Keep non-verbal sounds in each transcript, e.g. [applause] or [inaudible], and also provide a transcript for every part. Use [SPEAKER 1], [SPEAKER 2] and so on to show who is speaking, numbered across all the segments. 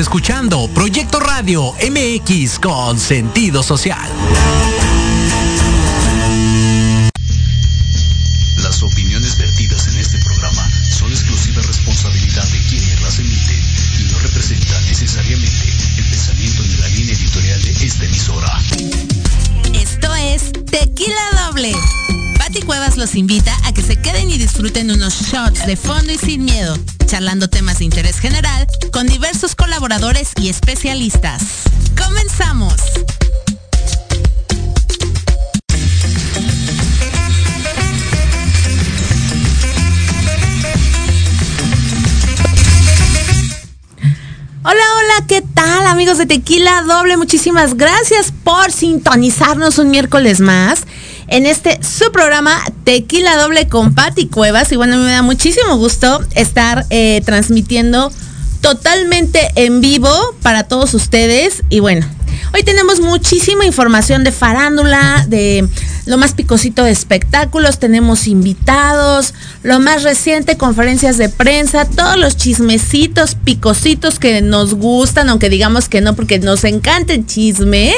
[SPEAKER 1] escuchando Proyecto Radio MX con sentido social.
[SPEAKER 2] Las opiniones vertidas en este programa son exclusiva responsabilidad de quienes las emiten y no representan necesariamente el pensamiento ni la línea editorial de esta emisora.
[SPEAKER 3] Esto es Tequila Doble. Pati Cuevas los invita a que se queden y disfruten unos shots de fondo y sin miedo, charlando temas de interés general con diversos colaboradores y especialistas. ¡Comenzamos! Hola, hola, ¿qué tal amigos de Tequila Doble? Muchísimas gracias por sintonizarnos un miércoles más en este su programa Tequila Doble con Patti Cuevas. Y bueno, me da muchísimo gusto estar eh, transmitiendo totalmente en vivo para todos ustedes. Y bueno, hoy tenemos muchísima información de farándula, de lo más picosito de espectáculos, tenemos invitados, lo más reciente, conferencias de prensa, todos los chismecitos, picositos que nos gustan, aunque digamos que no, porque nos encanta el chisme.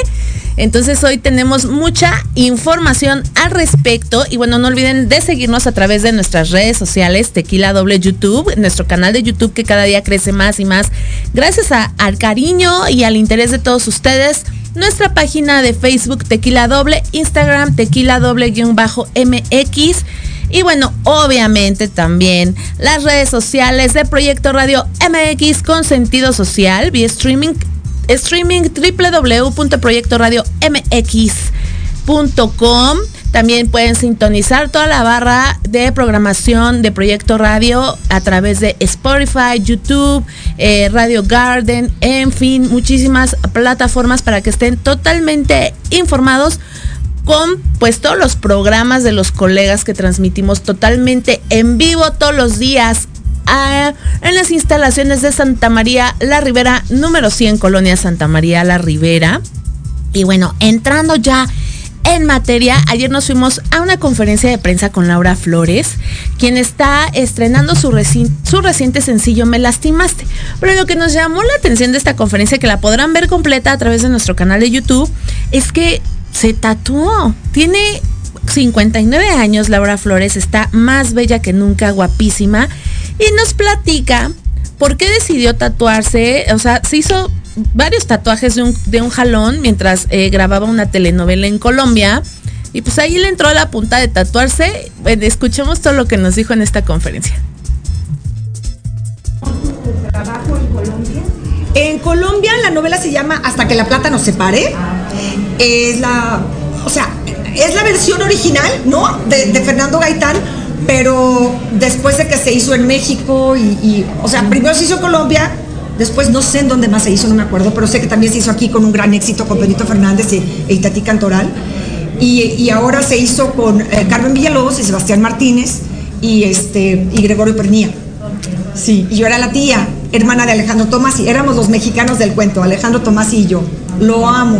[SPEAKER 3] Entonces hoy tenemos mucha información al respecto y bueno, no olviden de seguirnos a través de nuestras redes sociales, Tequila Doble YouTube, nuestro canal de YouTube que cada día crece más y más gracias al cariño y al interés de todos ustedes. Nuestra página de Facebook Tequila Doble, Instagram Tequila Doble guion bajo MX. Y bueno, obviamente también las redes sociales de Proyecto Radio MX con sentido social vía streaming streaming www.proyectoradiomx.com. También pueden sintonizar toda la barra de programación de Proyecto Radio a través de Spotify, YouTube, eh, Radio Garden, en fin, muchísimas plataformas para que estén totalmente informados con pues todos los programas de los colegas que transmitimos totalmente en vivo todos los días en las instalaciones de Santa María La Ribera, número 100, Colonia Santa María La Ribera. Y bueno, entrando ya en materia, ayer nos fuimos a una conferencia de prensa con Laura Flores, quien está estrenando su, su reciente sencillo Me lastimaste. Pero lo que nos llamó la atención de esta conferencia, que la podrán ver completa a través de nuestro canal de YouTube, es que se tatuó. Tiene 59 años Laura Flores, está más bella que nunca, guapísima, y nos platica por qué decidió tatuarse, o sea, se hizo varios tatuajes de un, de un jalón mientras eh, grababa una telenovela en Colombia. Y pues ahí le entró a la punta de tatuarse. Escuchemos todo lo que nos dijo en esta conferencia.
[SPEAKER 4] En Colombia la novela se llama Hasta que la plata nos separe. Es la, o sea, es la versión original, ¿no? De, Fernando Gaitán, pero después de que se hizo en México y, o sea, primero se hizo en Colombia, después no sé en dónde más se hizo, no me acuerdo, pero sé que también se hizo aquí con un gran éxito con Benito Fernández y, Itatí Cantoral. Y, ahora se hizo con eh, Carmen Villalobos y Sebastián Martínez y, este, y Gregorio Pernía. Sí, y yo era la tía, hermana de Alejandro Tomás, y éramos los mexicanos del cuento, Alejandro Tomás y yo. Lo amo.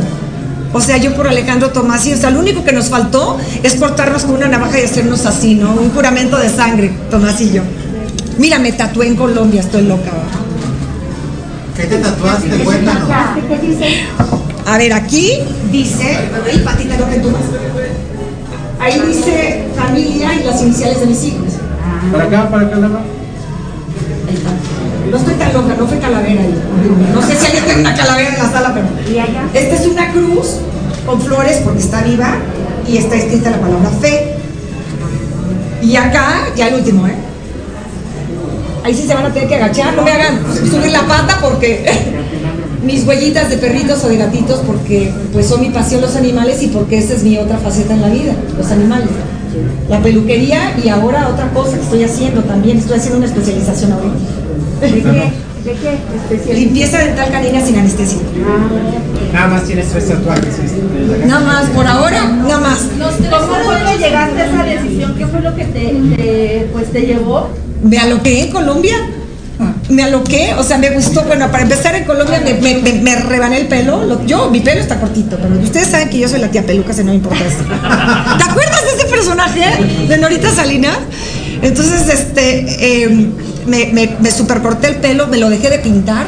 [SPEAKER 4] O sea, yo por Alejandro Tomás, y o sea, lo único que nos faltó es cortarnos con una navaja y hacernos así, ¿no? Un juramento de sangre, Tomás y yo. Mira, me tatué en Colombia, estoy loca.
[SPEAKER 5] ¿Qué te tatuaste? Cuéntanos. ¿Qué dice?
[SPEAKER 4] A ver, aquí dice, patita lo que tú Ahí dice familia y las iniciales de mis hijos.
[SPEAKER 5] Para acá, para acá,
[SPEAKER 4] Ahí está. No estoy tan loca, no fue calavera ahí. No sé si alguien tiene una calavera en la sala, pero. Esta es una cruz con flores porque está viva y está escrita la palabra fe. Y acá, ya el último, ¿eh? Ahí sí se van a tener que agachar, no me hagan subir la pata porque [laughs] mis huellitas de perritos o de gatitos porque pues son mi pasión los animales y porque esa es mi otra faceta en la vida, los animales. La peluquería y ahora otra cosa que estoy haciendo también, estoy haciendo una especialización ahorita. ¿De qué? ¿De Limpieza dental canina sin anestesia.
[SPEAKER 5] Nada más tienes tres tatuajes.
[SPEAKER 4] Nada más, por ahora, nada más.
[SPEAKER 6] ¿Cómo fue que llegaste a esa decisión? ¿Qué fue lo que te, pues, te llevó?
[SPEAKER 4] Me aloqué en Colombia. Me aloqué, o sea, me gustó. Bueno, para empezar en Colombia me, me, rebané el pelo. yo, mi pelo está cortito, pero ustedes saben que yo soy la tía peluca, se no me importa esto. [laughs] ¿Te acuerdas de ese personaje de Norita Salinas? Entonces, este. Eh, me, me, me supercorté el pelo, me lo dejé de pintar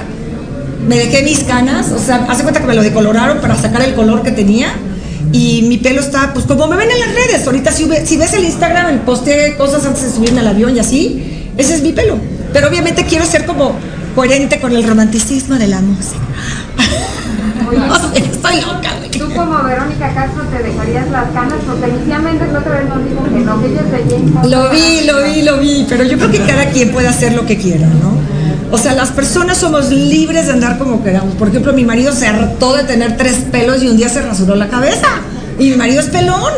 [SPEAKER 4] me dejé mis canas, o sea, hace cuenta que me lo decoloraron para sacar el color que tenía. Y mi pelo está, pues como me ven en las redes, ahorita si, ve- si ves el Instagram, posteé cosas antes de subirme al avión y así, ese es mi pelo. Pero obviamente quiero ser como coherente con el romanticismo de la música. [laughs] No sé, estoy loca, güey.
[SPEAKER 6] Tú como Verónica Castro te dejarías las canas porque inicialmente la otra vez nos dijo que no, que ella Bond.
[SPEAKER 4] Lo vi, lo vi, lo vi, pero yo creo que cada quien puede hacer lo que quiera, ¿no? O sea, las personas somos libres de andar como queramos. Por ejemplo, mi marido se hartó de tener tres pelos y un día se rasuró la cabeza. Y mi marido es pelón.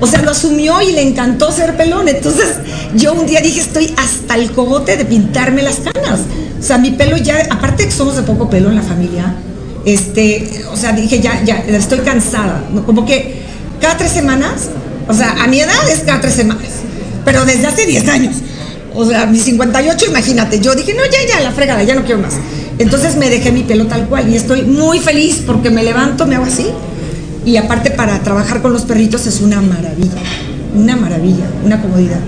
[SPEAKER 4] O sea, lo asumió y le encantó ser pelón. Entonces, yo un día dije, estoy hasta el cogote de pintarme las canas. O sea, mi pelo ya, aparte que somos de poco pelo en la familia, este, o sea, dije, ya, ya, estoy cansada. Como que cada tres semanas, o sea, a mi edad es cada tres semanas, pero desde hace 10 años. O sea, mis 58, imagínate. Yo dije, no, ya, ya, la fregada, ya no quiero más. Entonces me dejé mi pelo tal cual y estoy muy feliz porque me levanto, me hago así. Y aparte para trabajar con los perritos es una maravilla, una maravilla, una comodidad.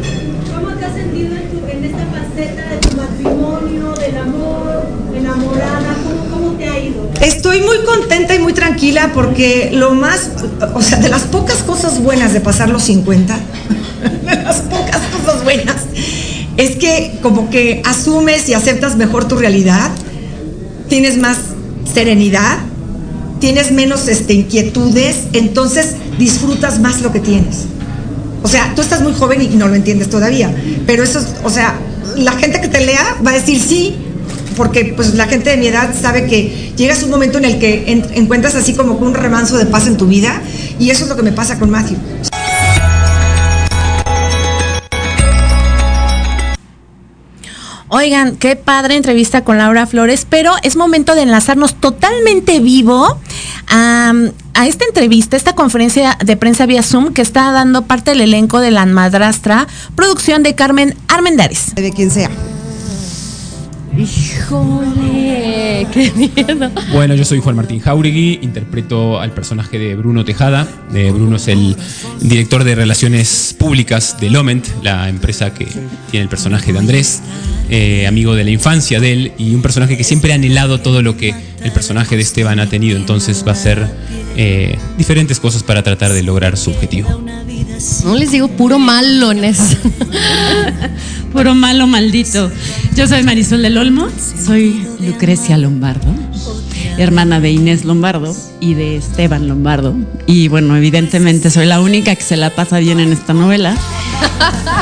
[SPEAKER 7] ¿Cómo te has sentido en, tu- en esta faceta de tu matrimonio, del amor, enamorada? ¿Cómo, cómo te ha ido?
[SPEAKER 4] Estoy muy contenta y muy tranquila porque lo más, o sea, de las pocas cosas buenas de pasar los 50, [laughs] de las pocas cosas buenas, es que como que asumes y aceptas mejor tu realidad, tienes más serenidad, tienes menos este, inquietudes, entonces disfrutas más lo que tienes. O sea, tú estás muy joven y no lo entiendes todavía, pero eso es, o sea, la gente que te lea va a decir sí, porque pues la gente de mi edad sabe que llegas a un momento en el que en- encuentras así como un remanso de paz en tu vida y eso es lo que me pasa con Matthew.
[SPEAKER 3] Oigan, qué padre entrevista con Laura Flores, pero es momento de enlazarnos totalmente vivo a, a esta entrevista, esta conferencia de prensa vía Zoom que está dando parte del elenco de La Madrastra, producción de Carmen Armendares.
[SPEAKER 4] De quien sea.
[SPEAKER 8] Híjole, qué miedo.
[SPEAKER 9] Bueno, yo soy Juan Martín Jauregui, interpreto al personaje de Bruno Tejada. Eh, Bruno es el director de relaciones públicas de Loment, la empresa que tiene el personaje de Andrés, eh, amigo de la infancia de él y un personaje que siempre ha anhelado todo lo que el personaje de Esteban ha tenido. Entonces va a hacer eh, diferentes cosas para tratar de lograr su objetivo.
[SPEAKER 8] No les digo puro malones.
[SPEAKER 10] Puro malo maldito. Yo soy Marisol del Olmo, soy Lucrecia Lombardo, hermana de Inés Lombardo y de Esteban Lombardo. Y bueno, evidentemente soy la única que se la pasa bien en esta novela.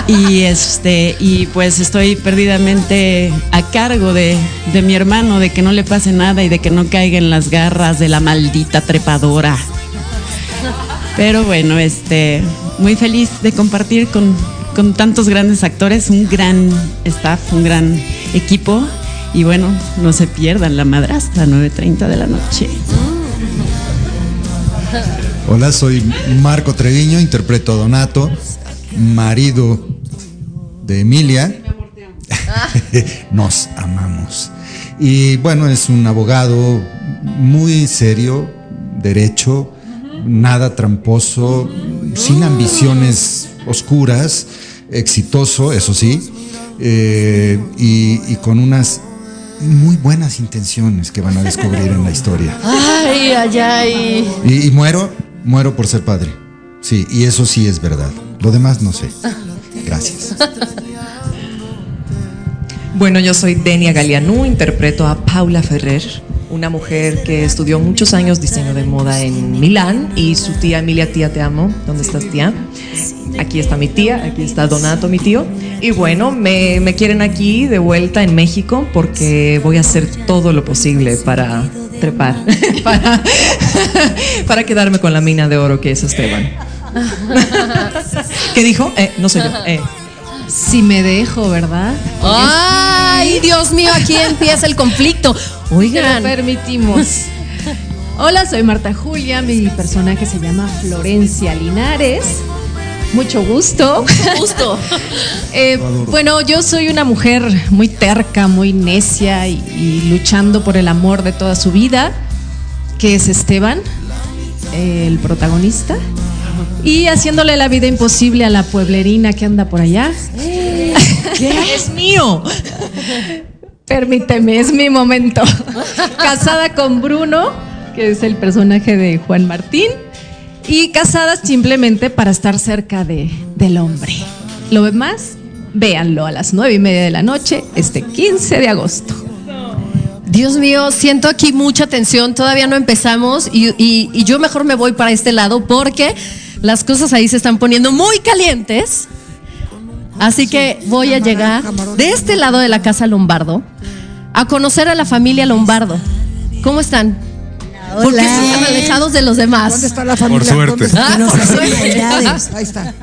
[SPEAKER 10] Y este, y pues estoy perdidamente a cargo de, de mi hermano, de que no le pase nada y de que no caiga en las garras de la maldita trepadora. Pero bueno, este, muy feliz de compartir con, con tantos grandes actores, un gran staff, un gran equipo. Y bueno, no se pierdan la madrastra, 9.30 de la noche.
[SPEAKER 5] Hola, soy Marco Treviño, interpreto a Donato, marido de Emilia. [laughs] Nos amamos. Y bueno, es un abogado muy serio, derecho, nada tramposo, sin ambiciones oscuras, exitoso, eso sí, eh, y, y con unas muy buenas intenciones que van a descubrir en la historia.
[SPEAKER 8] Ay, ay, ay.
[SPEAKER 5] Y, y muero, muero por ser padre. Sí, y eso sí es verdad. Lo demás no sé. Gracias.
[SPEAKER 11] Bueno, yo soy Denia Galianú, interpreto a Paula Ferrer, una mujer que estudió muchos años diseño de moda en Milán y su tía Emilia, tía, te amo. ¿Dónde estás, tía? Aquí está mi tía, aquí está Donato, mi tío. Y bueno, me, me quieren aquí de vuelta en México porque voy a hacer todo lo posible para trepar, [laughs] para, [laughs] para quedarme con la mina de oro que es Esteban. [laughs] ¿Qué dijo? Eh, no soy yo. Eh.
[SPEAKER 8] Si me dejo, ¿verdad? Ay, Dios mío, aquí [laughs] empieza el conflicto. Oigan.
[SPEAKER 10] Lo permitimos. [laughs] Hola, soy Marta Julia, mi personaje se llama Florencia Linares. Mucho gusto.
[SPEAKER 8] Justo. [laughs]
[SPEAKER 10] Eh, bueno, yo soy una mujer muy terca, muy necia y, y luchando por el amor de toda su vida, que es Esteban, el protagonista, y haciéndole la vida imposible a la pueblerina que anda por allá.
[SPEAKER 11] ¿Qué es mío?
[SPEAKER 8] Permíteme, es mi momento. casada con Bruno, que es el personaje de Juan Martín, y casadas simplemente para estar cerca de, del hombre. Lo demás, véanlo a las nueve y media de la noche, este 15 de agosto.
[SPEAKER 12] Dios mío, siento aquí mucha tensión, todavía no empezamos y, y- y yo mejor me voy para este lado porque las cosas ahí se están poniendo muy calientes. Así que voy a llegar de este lado de la casa Lombardo a conocer a la familia Lombardo. ¿Cómo están? ¿Por qué están tan alejados de los demás?
[SPEAKER 13] ¿Dónde está la familia?
[SPEAKER 14] Por suerte.
[SPEAKER 12] Ah, por suerte.
[SPEAKER 13] Ahí está.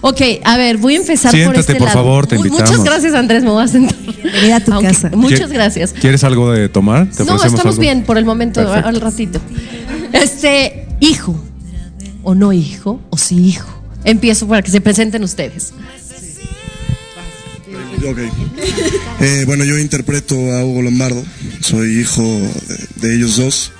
[SPEAKER 12] Ok, a ver, voy a empezar por
[SPEAKER 14] Siéntate,
[SPEAKER 12] este
[SPEAKER 14] por
[SPEAKER 12] lado.
[SPEAKER 14] favor, te invitamos.
[SPEAKER 12] Muchas gracias, Andrés, me voy a sentar.
[SPEAKER 3] Bienvenida a tu
[SPEAKER 12] Aunque-
[SPEAKER 3] casa.
[SPEAKER 12] Muchas
[SPEAKER 14] ¿Quie-
[SPEAKER 12] gracias.
[SPEAKER 14] ¿Quieres algo de tomar? ¿Te
[SPEAKER 12] No, estamos
[SPEAKER 14] algo?
[SPEAKER 12] bien por el momento,
[SPEAKER 14] Perfecto.
[SPEAKER 12] al ratito. Este, hijo, o no hijo, o sí hijo. Empiezo para que se presenten ustedes.
[SPEAKER 15] Eh, bueno, yo interpreto a Hugo Lombardo, soy hijo de, ellos dos.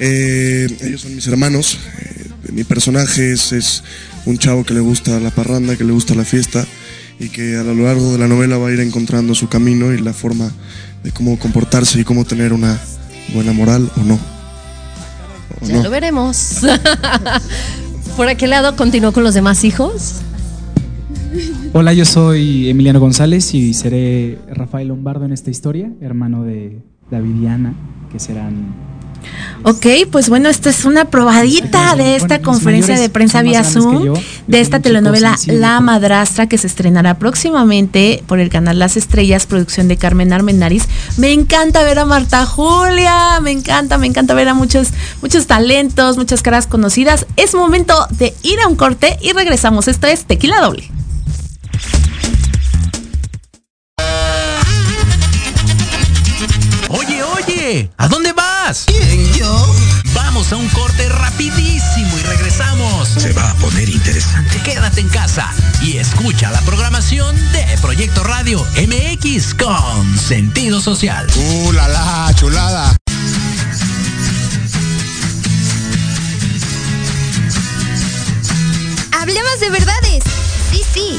[SPEAKER 15] Eh, ellos son mis hermanos. Eh, mi personaje es un chavo que le gusta la parranda, que le gusta la fiesta y que a lo largo de la novela va a ir encontrando su camino y la forma de cómo comportarse y cómo tener una buena moral o no.
[SPEAKER 12] Ya lo veremos. [laughs] por aquel lado continúo con los demás hijos.
[SPEAKER 16] Hola, yo soy Emiliano González y seré Rafael Lombardo en esta historia, hermano de David y Ana, que serán
[SPEAKER 3] Ok, pues bueno, esta es una probadita de esta
[SPEAKER 16] mis
[SPEAKER 3] conferencia
[SPEAKER 16] mayores
[SPEAKER 3] de prensa vía Zoom
[SPEAKER 16] yo,
[SPEAKER 3] de esta telenovela. La Madrastra que se estrenará próximamente por el canal Las Estrellas, producción de Carmen Armenariz. Me encanta ver a Marta Julia, me encanta, me encanta ver a muchos, muchos talentos, muchas caras conocidas. Es momento de ir a un corte y regresamos. Esto es Tequila Doble.
[SPEAKER 1] Oye, oye, ¿a dónde ¿Quién, yo? Vamos a un corte rapidísimo y regresamos. Se va a poner interesante. Quédate en casa y escucha la programación de Proyecto Radio MX con sentido social.
[SPEAKER 17] ¡Uh, la, la, chulada!
[SPEAKER 18] Hablemos de verdades. Sí, sí.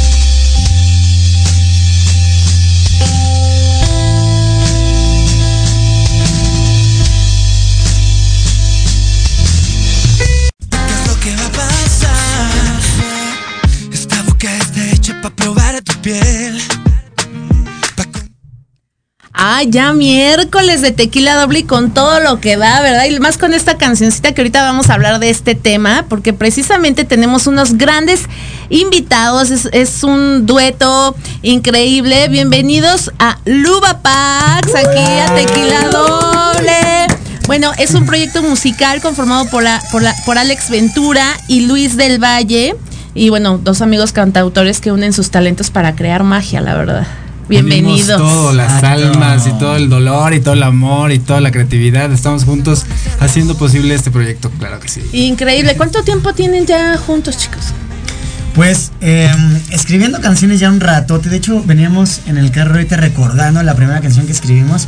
[SPEAKER 3] Ah, ya miércoles de tequila doble y con todo lo que da, ¿verdad? Y más con esta cancioncita que ahorita vamos a hablar de este tema, porque precisamente tenemos unos grandes invitados, es, un dueto increíble. Bienvenidos a Luba Pax, aquí a Tequila Doble. Bueno, es un proyecto musical conformado por, por Alex Ventura y Luis del Valle. Y bueno, dos amigos cantautores que unen sus talentos para crear magia, la verdad.
[SPEAKER 13] Unimos
[SPEAKER 3] Bienvenidos.
[SPEAKER 13] todo, las
[SPEAKER 3] Exacto.
[SPEAKER 13] almas y todo el dolor y todo el amor y toda la creatividad. Estamos juntos haciendo posible este proyecto, claro que sí.
[SPEAKER 3] Increíble. ¿Cuánto tiempo tienen ya juntos, chicos?
[SPEAKER 14] Pues eh, escribiendo canciones ya un ratote. De hecho, veníamos en el carro ahorita recordando la primera canción que escribimos.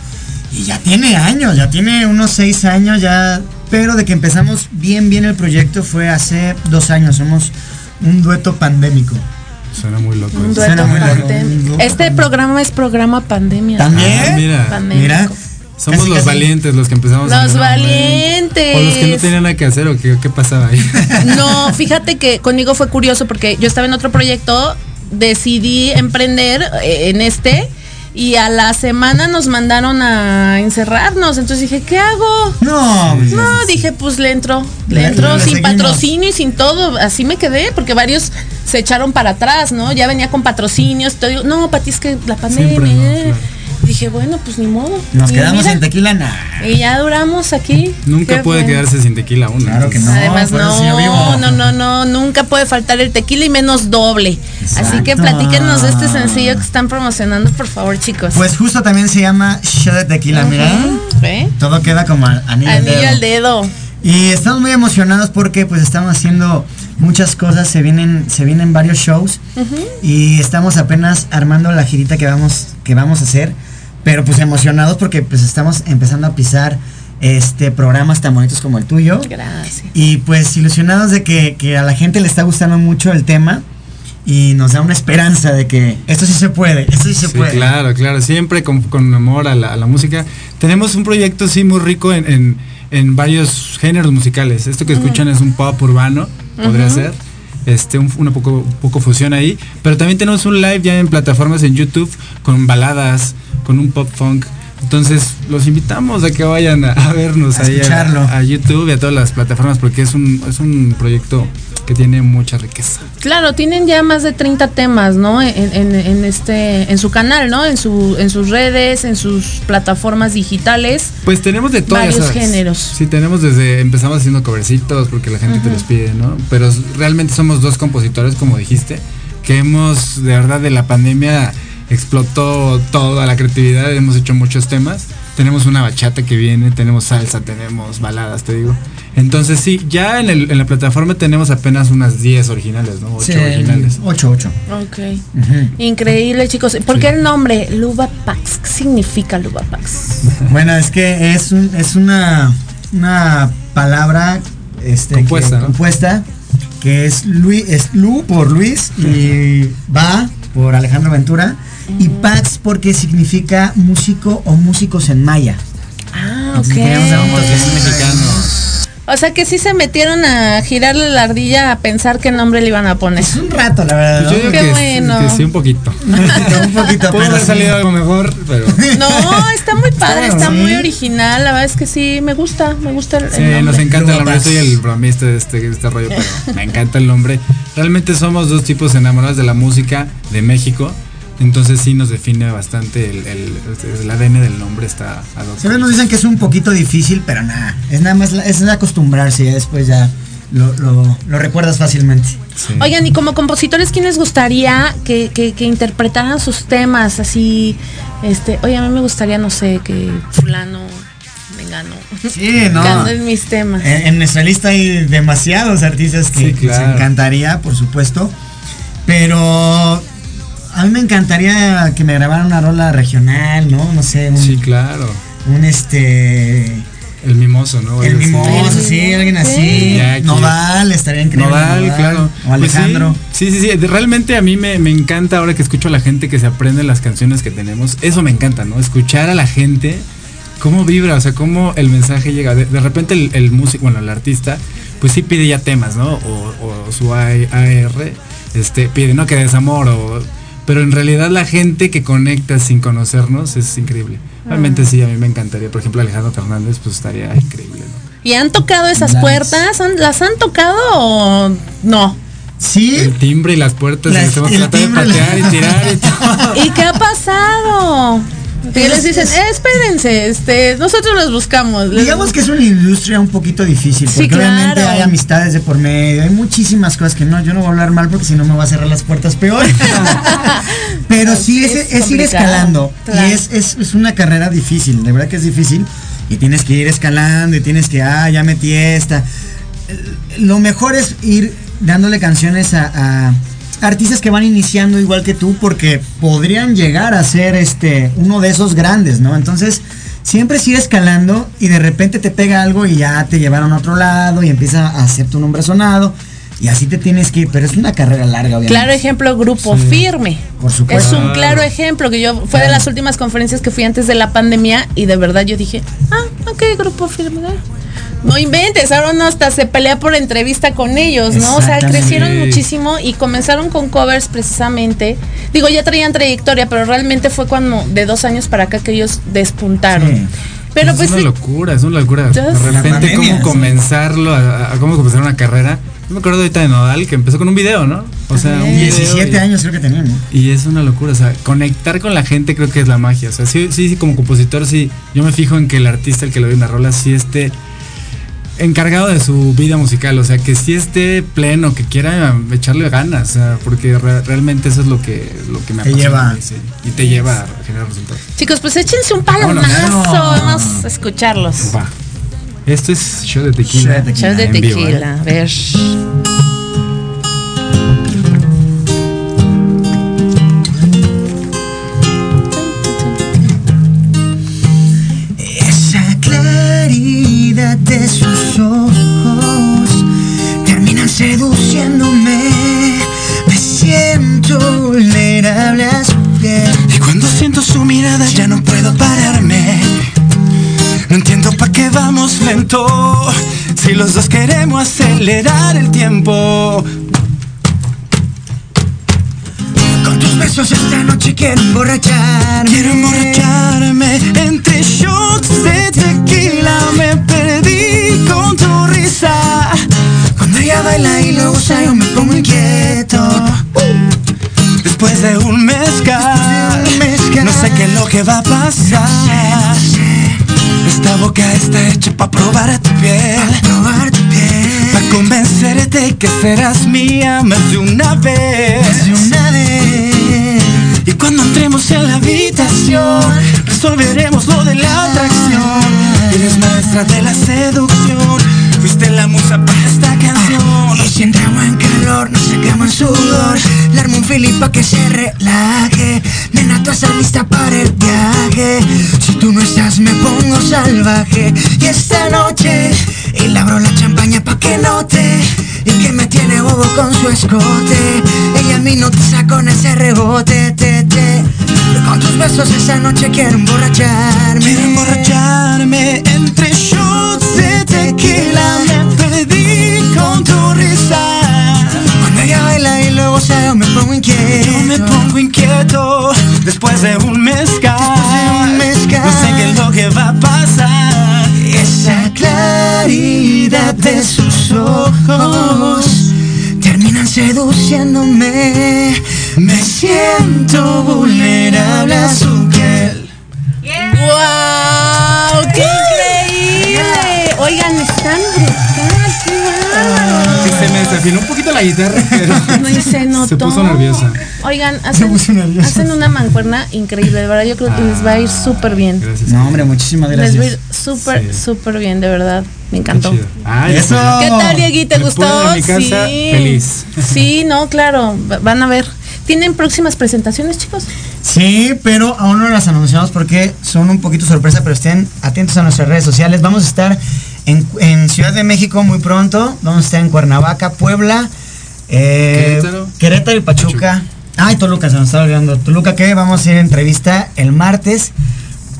[SPEAKER 14] Y ya tiene años, ya tiene unos seis años ya. Pero de que empezamos bien, bien el proyecto fue hace dos años. Somos un dueto pandémico.
[SPEAKER 13] Suena muy loco.
[SPEAKER 3] Un
[SPEAKER 13] eso.
[SPEAKER 3] dueto pandémico. Este programa es programa pandemia.
[SPEAKER 13] Ah, mira,
[SPEAKER 3] Pandémico.
[SPEAKER 13] mira. Somos
[SPEAKER 14] Casi,
[SPEAKER 13] los
[SPEAKER 14] casi.
[SPEAKER 13] valientes los que empezamos a
[SPEAKER 3] Los valientes.
[SPEAKER 13] O los que no tenían nada que hacer o qué, qué pasaba ahí. [laughs]
[SPEAKER 3] No, [laughs] fíjate que conmigo fue curioso porque yo estaba en otro proyecto, decidí emprender eh, en este y a la semana nos mandaron a encerrarnos. Entonces dije, ¿qué hago?
[SPEAKER 14] No,
[SPEAKER 3] No, dije, pues le entro, le entro sin
[SPEAKER 14] seguimos.
[SPEAKER 3] patrocinio y sin todo. Así me quedé porque varios se echaron para atrás, ¿no? Ya venía con patrocinios. Todo. No, Pati, es que la pandemia.
[SPEAKER 14] Siempre no.
[SPEAKER 3] Dije, bueno, pues ni modo.
[SPEAKER 14] Nos
[SPEAKER 3] Y
[SPEAKER 14] quedamos
[SPEAKER 3] mira,
[SPEAKER 14] sin tequila, nada.
[SPEAKER 3] Y ya duramos aquí.
[SPEAKER 13] Nunca puede
[SPEAKER 3] bueno.
[SPEAKER 13] quedarse sin tequila uno.
[SPEAKER 14] Claro que no.
[SPEAKER 3] Además,
[SPEAKER 14] vivo.
[SPEAKER 3] no, no, no, no, nunca puede faltar el tequila y menos doble. Así que platíquenos de este sencillo que están promocionando, por favor, chicos.
[SPEAKER 14] Pues justo también se llama Shot de Tequila, mira. Todo queda como anillo, al
[SPEAKER 3] Anillo
[SPEAKER 14] dedo.
[SPEAKER 3] al dedo.
[SPEAKER 14] Y estamos muy emocionados porque pues estamos haciendo muchas cosas, se vienen, se vienen varios shows y estamos apenas armando la girita que vamos, que vamos a hacer, pero pues emocionados porque pues estamos empezando a pisar este programas tan bonitos como el tuyo.
[SPEAKER 3] Gracias.
[SPEAKER 14] Y pues ilusionados de que, que a la gente le está gustando mucho el tema y nos da una esperanza de que esto sí se puede, esto sí se
[SPEAKER 13] Sí,
[SPEAKER 14] puede.
[SPEAKER 13] claro, claro, siempre con, con amor a la, a la música. Tenemos un proyecto sí muy rico en, en- en varios géneros musicales. Esto que escuchan es un pop urbano, podría ser. Este, un, una poco, un poco fusión ahí. Pero también tenemos un live ya en plataformas en YouTube con baladas, con un pop funk. Entonces los invitamos a que vayan a, a vernos
[SPEAKER 14] A
[SPEAKER 13] ahí
[SPEAKER 14] escucharlo.
[SPEAKER 13] a, a YouTube y a todas las plataformas porque es un, es un proyecto que tiene mucha riqueza.
[SPEAKER 3] Claro, tienen ya más de 30 temas, ¿no? En, en- en este, en su canal, ¿no? En su, en sus redes, en sus plataformas digitales.
[SPEAKER 13] Pues tenemos de todo. ya
[SPEAKER 3] Varios
[SPEAKER 13] sabes.
[SPEAKER 3] géneros.
[SPEAKER 13] Sí, tenemos desde, empezamos haciendo covercitos porque la gente te los pide, ¿no? Pero realmente somos dos compositores, como dijiste, que hemos, de verdad, de la pandemia explotó toda la creatividad, hemos hecho muchos temas. Tenemos una bachata que viene, tenemos salsa, tenemos baladas, te digo. Entonces sí, ya en, el- en la plataforma tenemos apenas unas 10 originales, ¿no? 8
[SPEAKER 14] Sí,
[SPEAKER 13] originales.
[SPEAKER 14] 8, 8.
[SPEAKER 3] Ok. Increíble, chicos. ¿Por qué el nombre Luba Pax? ¿Qué significa Luba Pax? [laughs]
[SPEAKER 14] Bueno, es que es, un, es una, una palabra este,
[SPEAKER 13] Compuesta,
[SPEAKER 14] que,
[SPEAKER 13] ¿no?
[SPEAKER 14] compuesta que es, Luis, es Lu por Luis y Va por Alejandro Ventura y Pax porque significa músico o músicos en maya.
[SPEAKER 3] Ah, ok. O sea que sí se metieron a girarle la ardilla a pensar qué nombre le iban a poner.
[SPEAKER 14] un rato, la verdad.
[SPEAKER 13] Pues yo digo
[SPEAKER 3] Qué
[SPEAKER 13] que,
[SPEAKER 3] bueno.
[SPEAKER 13] que sí, un poquito. [laughs]
[SPEAKER 14] un poquito,
[SPEAKER 13] Pudo haber
[SPEAKER 14] sí.
[SPEAKER 13] salido algo mejor, pero... [laughs]
[SPEAKER 3] No, está muy padre,
[SPEAKER 14] Está
[SPEAKER 3] muy
[SPEAKER 14] sí.
[SPEAKER 3] original. La verdad es que sí, me gusta, me gusta el, el
[SPEAKER 13] Sí,
[SPEAKER 3] nombre.
[SPEAKER 13] nos encanta el nombre. Yo soy el bromista de este, de este rollo, pero me encanta el nombre. Realmente somos dos tipos enamorados de la música de México. Entonces sí nos define bastante el, el, el ADN del nombre está ad hoc.
[SPEAKER 14] Se nos dicen que es un poquito difícil, pero nada, es nada más es acostumbrarse y ya después ya lo, lo, lo recuerdas fácilmente.
[SPEAKER 13] Sí.
[SPEAKER 3] Oigan, y como compositores, ¿quién les gustaría que, que, que interpretaran sus temas así? Este, oye, a mí me gustaría, no sé, que fulano, vengano,
[SPEAKER 14] Sí, no.
[SPEAKER 3] canten mis temas.
[SPEAKER 14] En, en nuestra lista hay demasiados artistas que,
[SPEAKER 13] Sí,
[SPEAKER 14] que nos encantaría, por supuesto. Pero a mí me encantaría que me grabaran una rola regional, ¿no? No sé, un,
[SPEAKER 13] Sí, claro.
[SPEAKER 14] un este.
[SPEAKER 13] El mimoso, ¿no?
[SPEAKER 14] El mimoso, sí, alguien así.
[SPEAKER 13] Jackie.
[SPEAKER 14] Nodal, estaría increíble.
[SPEAKER 13] Nodal, claro.
[SPEAKER 14] O
[SPEAKER 13] Pues sí,
[SPEAKER 14] Alejandro.
[SPEAKER 13] sí, sí, sí, Realmente a mí me, me encanta ahora que escucho a la gente que se aprende las canciones que tenemos. Eso me encanta, ¿no? Escuchar a la gente cómo vibra, o sea, cómo el mensaje llega. De, de repente el, el músico, bueno, el artista, pues sí pide ya temas, ¿no? O, o su AR, este, pide, ¿no? Que desamor, o, pero en realidad la gente que conecta sin conocernos es increíble. Realmente sí, a mí me encantaría. Por ejemplo, Alejandro Fernández, pues estaría increíble, ¿no?
[SPEAKER 3] ¿Y han tocado esas puertas? ¿Han- ¿Las han tocado o no?
[SPEAKER 14] Sí.
[SPEAKER 13] El timbre y las puertas,
[SPEAKER 14] Las-
[SPEAKER 13] y
[SPEAKER 14] el
[SPEAKER 13] de patear y tirar y [laughs] todo.
[SPEAKER 3] ¿Y qué ha pasado? Y les dicen, eh, espérense, este, nosotros los buscamos.
[SPEAKER 14] Digamos que es una industria un poquito difícil,
[SPEAKER 3] Sí,
[SPEAKER 14] porque obviamente
[SPEAKER 3] claro.
[SPEAKER 14] hay amistades de por medio, hay muchísimas cosas que no, yo no voy a hablar mal porque si no me va a cerrar las puertas peor. [laughs] Pero sí, es,
[SPEAKER 3] es
[SPEAKER 14] es ir escalando.
[SPEAKER 3] claro.
[SPEAKER 14] Y es, es, es una carrera difícil, de verdad que es difícil. Y tienes que ir escalando y tienes que, ah, ya metí esta. Lo mejor es ir dándole canciones a, a artistas que van iniciando igual que tú porque podrían llegar a ser este uno de esos grandes, ¿no? Entonces, siempre ir escalando y de repente te pega algo y ya te llevaron a otro lado y empieza a hacer tu nombre sonado y así te tienes que ir, pero es una carrera larga, obviamente.
[SPEAKER 3] Claro ejemplo, Grupo
[SPEAKER 14] Sí.
[SPEAKER 3] Firme.
[SPEAKER 14] Por supuesto.
[SPEAKER 3] Es un claro ejemplo que yo fue de las últimas conferencias que fui antes de la pandemia y de verdad yo dije, ah, ok, Grupo Firme. Ah". No inventes, ahora uno hasta se pelea por entrevista con ellos, ¿no? O sea, crecieron muchísimo y comenzaron con covers precisamente. Digo, ya traían trayectoria, pero realmente fue cuando de dos años para acá que ellos despuntaron.
[SPEAKER 13] Sí.
[SPEAKER 3] Pero pues
[SPEAKER 13] es una
[SPEAKER 3] sí,
[SPEAKER 13] locura, es una locura. De repente, cómo
[SPEAKER 14] sí.
[SPEAKER 13] comenzarlo, a, a cómo comenzar una carrera. Yo me acuerdo ahorita de Nodal que empezó con un video, ¿no? O sea, un video
[SPEAKER 14] 17
[SPEAKER 13] y-
[SPEAKER 14] años creo que tenían, ¿no?
[SPEAKER 13] Y es una locura, o sea, conectar con la gente creo que es la magia. O sea, sí, sí, sí, como compositor, sí, yo me fijo en que el artista, el que le doy una rola, sí esté encargado de su vida musical, o sea, que sí esté pleno, que quiera echarle ganas, o sea, porque re- realmente eso es lo que, lo que me
[SPEAKER 14] Te
[SPEAKER 13] apasiona,
[SPEAKER 14] lleva.
[SPEAKER 13] sí, y te lleva a generar resultados.
[SPEAKER 3] chicos, pues échense un palomazo. Vamos a escucharlos.
[SPEAKER 13] Va. Esto es show de tequila.
[SPEAKER 3] Shot de
[SPEAKER 13] vivo, ¿eh?
[SPEAKER 3] tequila, a ver.
[SPEAKER 14] Esa claridad de sus ojos terminan seduciéndome. Me siento vulnerable a su piel.
[SPEAKER 19] Y cuando siento su mirada ya no puedo pararme. No entiendo pa' qué vamos lento. Si los dos queremos acelerar el tiempo.
[SPEAKER 14] Besos esta noche quiero emborracharme.
[SPEAKER 19] Quiero emborracharme entre shots de tequila. Me perdí con tu risa.
[SPEAKER 14] Cuando ella baila y lo usa yo me pongo inquieto.
[SPEAKER 19] Después de un mezcal, no sé qué es lo que va a pasar. Esta boca está hecha para probar tu piel.
[SPEAKER 14] Probar tu piel.
[SPEAKER 19] Para convencerte que serás mía más de una vez.
[SPEAKER 14] De una vez.
[SPEAKER 19] Y cuando entremos en la habitación, resolveremos lo de la atracción. Eres maestra de la seducción, fuiste la musa para esta canción.
[SPEAKER 14] Y si entramos en calor, nos sacamos en sudor. Le armo un fili pa' que se relaje. Nena, tú estás lista para el viaje. Si tú no estás, me pongo salvaje. Y esta noche, y le abro la champaña pa' que note. Y que me tiene bobo con su escote. Ella me hipnotiza con ese rebote, te, te. Con tus besos esta noche quiero emborracharme.
[SPEAKER 19] Quiero emborracharme entre shots de tequila. Me perdí con tu risa.
[SPEAKER 14] Cuando ella baila y luego se yo me pongo inquieto.
[SPEAKER 19] Yo me pongo inquieto después de un mezcal.
[SPEAKER 14] un mezcal.
[SPEAKER 19] No sé qué es lo que va a pasar.
[SPEAKER 14] Esa claridad de sus ojos terminan seduciéndome. Me siento vulnerable a su piel.
[SPEAKER 3] ¡Wow!
[SPEAKER 13] Se me desafinó un poquito la guitarra, pero [laughs]
[SPEAKER 3] No, y se notó.
[SPEAKER 13] se puso nerviosa.
[SPEAKER 3] Oigan, hacen,
[SPEAKER 14] puso nerviosa.
[SPEAKER 3] hacen una mancuerna increíble, de verdad. Yo creo que les va a ir súper bien.
[SPEAKER 13] Gracias.
[SPEAKER 14] No, hombre, muchísimas
[SPEAKER 3] Les va a ir
[SPEAKER 14] gracias.
[SPEAKER 3] súper, súper bien, de verdad. Me encantó.
[SPEAKER 13] Ay,
[SPEAKER 14] Eso.
[SPEAKER 3] ¿Qué tal, Diegui? ¿Te
[SPEAKER 13] Me
[SPEAKER 3] gustó?
[SPEAKER 13] puedo ir a mi casa
[SPEAKER 3] sí.
[SPEAKER 13] feliz.
[SPEAKER 3] Sí, no, claro. va- Van a ver. ¿Tienen próximas presentaciones, chicos?
[SPEAKER 14] Sí, pero aún no las anunciamos porque son un poquito sorpresa, pero estén atentos a nuestras redes sociales. Vamos a estar en, en Ciudad de México muy pronto. Vamos a estar en Cuernavaca, Puebla, eh,
[SPEAKER 13] Querétaro.
[SPEAKER 14] Querétaro y Pachuca. Ay, Toluca, se nos estaba olvidando. Toluca que vamos a ir a entrevista el martes.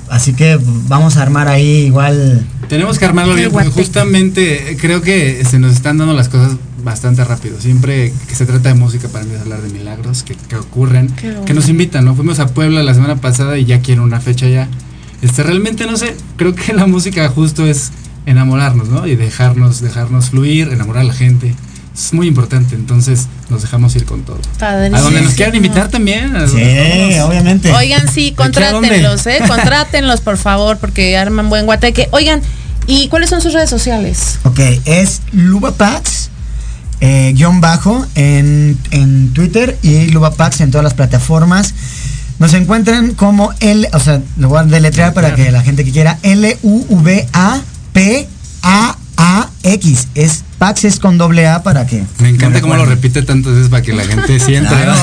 [SPEAKER 14] Así que vamos a armar ahí igual.
[SPEAKER 13] Tenemos que armarlo bien porque justamente eh, creo que se nos están dando las cosas bastante rápido. Siempre que se trata de música para mí es hablar de milagros que, que ocurren,
[SPEAKER 3] Qué
[SPEAKER 13] que nos invitan, ¿no? Fuimos a Puebla la semana pasada y ya quiero una fecha ya. Este, realmente no sé, creo que la música justo es enamorarnos, ¿no? Y dejarnos, dejarnos fluir, enamorar a la gente. es muy importante, entonces nos dejamos ir con todo.
[SPEAKER 3] Padrísimo.
[SPEAKER 13] A donde nos quieran invitar también. a-
[SPEAKER 14] Sí,
[SPEAKER 13] vamos.
[SPEAKER 14] obviamente.
[SPEAKER 3] Oigan, sí, contrátenlos, ¿eh? [laughs] Contrátenlos, por favor, porque arman buen guateque. Oigan, ¿y cuáles son sus redes sociales?
[SPEAKER 14] Ok, es Lubapax, eh, guion bajo, en, en Twitter y Lubapax en todas las plataformas. Nos encuentran como L, o sea, lo voy a deletrear para que la gente que quiera, L-U-V-A-P-A-A-X. Es Pax es con doble A para que.
[SPEAKER 13] Me encanta cómo lo repite tantas veces para que la gente sienta.
[SPEAKER 14] Claro,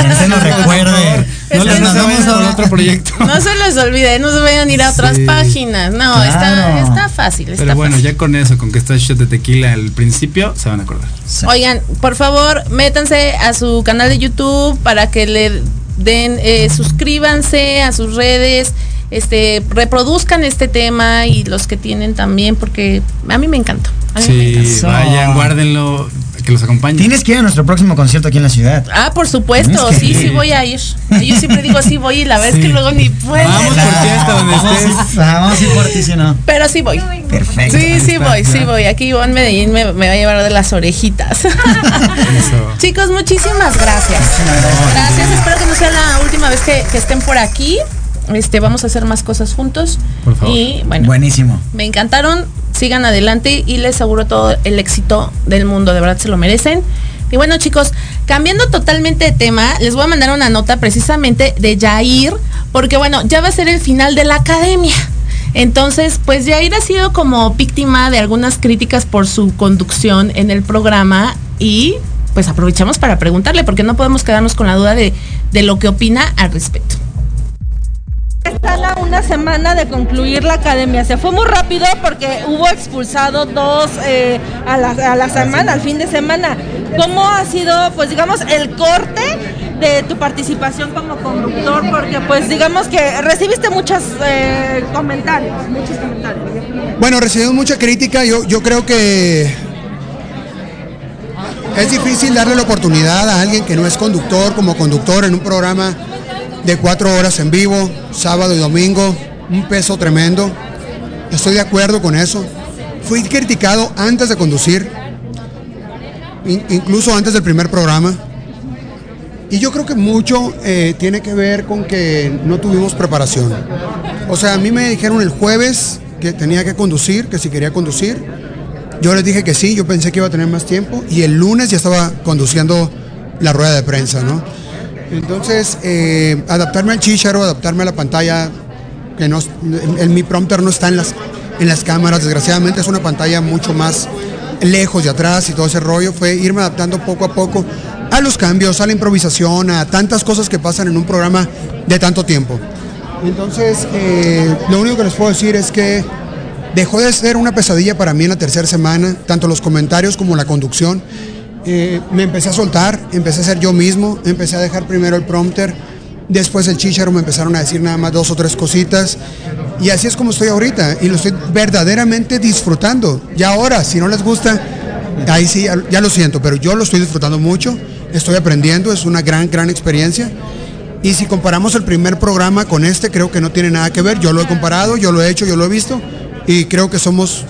[SPEAKER 14] gente lo recuerde.
[SPEAKER 13] No les
[SPEAKER 14] Nos
[SPEAKER 13] no
[SPEAKER 14] vamos
[SPEAKER 13] por
[SPEAKER 14] a-
[SPEAKER 13] otro proyecto.
[SPEAKER 3] No se les olvide, no se vayan a ir a otras
[SPEAKER 13] Sí.
[SPEAKER 3] páginas. No, está,
[SPEAKER 13] Claro.
[SPEAKER 3] está fácil. Está
[SPEAKER 13] Pero bueno,
[SPEAKER 3] fácil.
[SPEAKER 13] ya con eso, con que está el shot de tequila al principio, se van a acordar.
[SPEAKER 3] Oigan, por favor, métanse a su canal de YouTube para que le den, eh, suscríbanse a sus redes, este, reproduzcan este tema y los que tienen también, porque a mí me encanta. A mí me
[SPEAKER 13] Sí,
[SPEAKER 3] encanta.
[SPEAKER 13] vayan, guárdenlo, que los acompañen.
[SPEAKER 14] Tienes que ir a nuestro próximo concierto aquí en la ciudad.
[SPEAKER 3] Ah, por supuesto, sí,
[SPEAKER 14] ir.
[SPEAKER 3] sí voy a ir. Yo siempre digo sí voy y la verdad es que
[SPEAKER 14] Sí.
[SPEAKER 3] luego ni puedo.
[SPEAKER 14] Vamos por ti hasta donde estés. Vamos a ir por ti, si no.
[SPEAKER 3] Pero sí voy.
[SPEAKER 14] Perfecto.
[SPEAKER 3] Sí, sí
[SPEAKER 14] está,
[SPEAKER 3] voy, sí voy. Aquí Iván Medellín me, me va a llevar de las orejitas. [laughs] Chicos, muchísimas gracias. Gracias, espero que no sea la última vez que, que estén por aquí. Este, vamos a hacer más cosas juntos.
[SPEAKER 14] Por favor.
[SPEAKER 3] Y bueno,
[SPEAKER 14] Buenísimo.
[SPEAKER 3] me encantaron. Sigan adelante y les aseguro todo el éxito del mundo. De verdad se lo merecen. Y bueno, chicos, cambiando totalmente de tema, les voy a mandar una nota precisamente de Jair, porque bueno, ya va a ser el final de la academia. Entonces, pues Jair ha sido como víctima de algunas críticas por su conducción en el programa y pues aprovechamos para preguntarle, porque no podemos quedarnos con la duda de, de lo que opina al respecto.
[SPEAKER 20] Están a una semana de concluir la academia. Se fue muy rápido porque hubo expulsado dos eh, a, la, a la semana, al fin de semana. ¿Cómo ha sido, pues digamos, el corte de tu participación como conductor? Porque, pues digamos que recibiste muchos eh, comentarios, muchos comentarios.
[SPEAKER 21] Bueno, recibimos mucha crítica. Yo, yo creo que es difícil darle la oportunidad a alguien que no es conductor como conductor en un programa de cuatro horas en vivo, sábado y domingo. Un peso tremendo. Estoy de acuerdo con eso. Fui criticado antes de conducir, in- incluso antes del primer programa. Y yo creo que mucho eh, tiene que ver con que no tuvimos preparación. O sea, a mí me dijeron el jueves que tenía que conducir, que si quería conducir. Yo les dije que sí, yo pensé que iba a tener más tiempo. Y el lunes ya estaba conduciendo la rueda de prensa, ¿no? Entonces, eh, adaptarme al chicharo, adaptarme a la pantalla, que no, el, el- mi prompter no está en las, en las cámaras, desgraciadamente es una pantalla mucho más lejos de atrás y todo ese rollo, fue irme adaptando poco a poco a los cambios, a la improvisación, a tantas cosas que pasan en un programa de tanto tiempo. Entonces, eh, lo único que les puedo decir es que dejó de ser una pesadilla para mí en la tercera semana, tanto los comentarios como la conducción. Eh, me empecé a soltar, empecé a ser yo mismo, empecé a dejar primero el prompter, después el chicharo me empezaron a decir nada más dos o tres cositas y así es como estoy ahorita y lo estoy verdaderamente disfrutando. Y ahora, si no les gusta, ahí sí, ya, ya lo siento, pero yo lo estoy disfrutando mucho, estoy aprendiendo, es una gran, gran experiencia. Y si comparamos el primer programa con este, creo que no tiene nada que ver. Yo lo he comparado, yo lo he hecho, yo lo he visto y creo que somos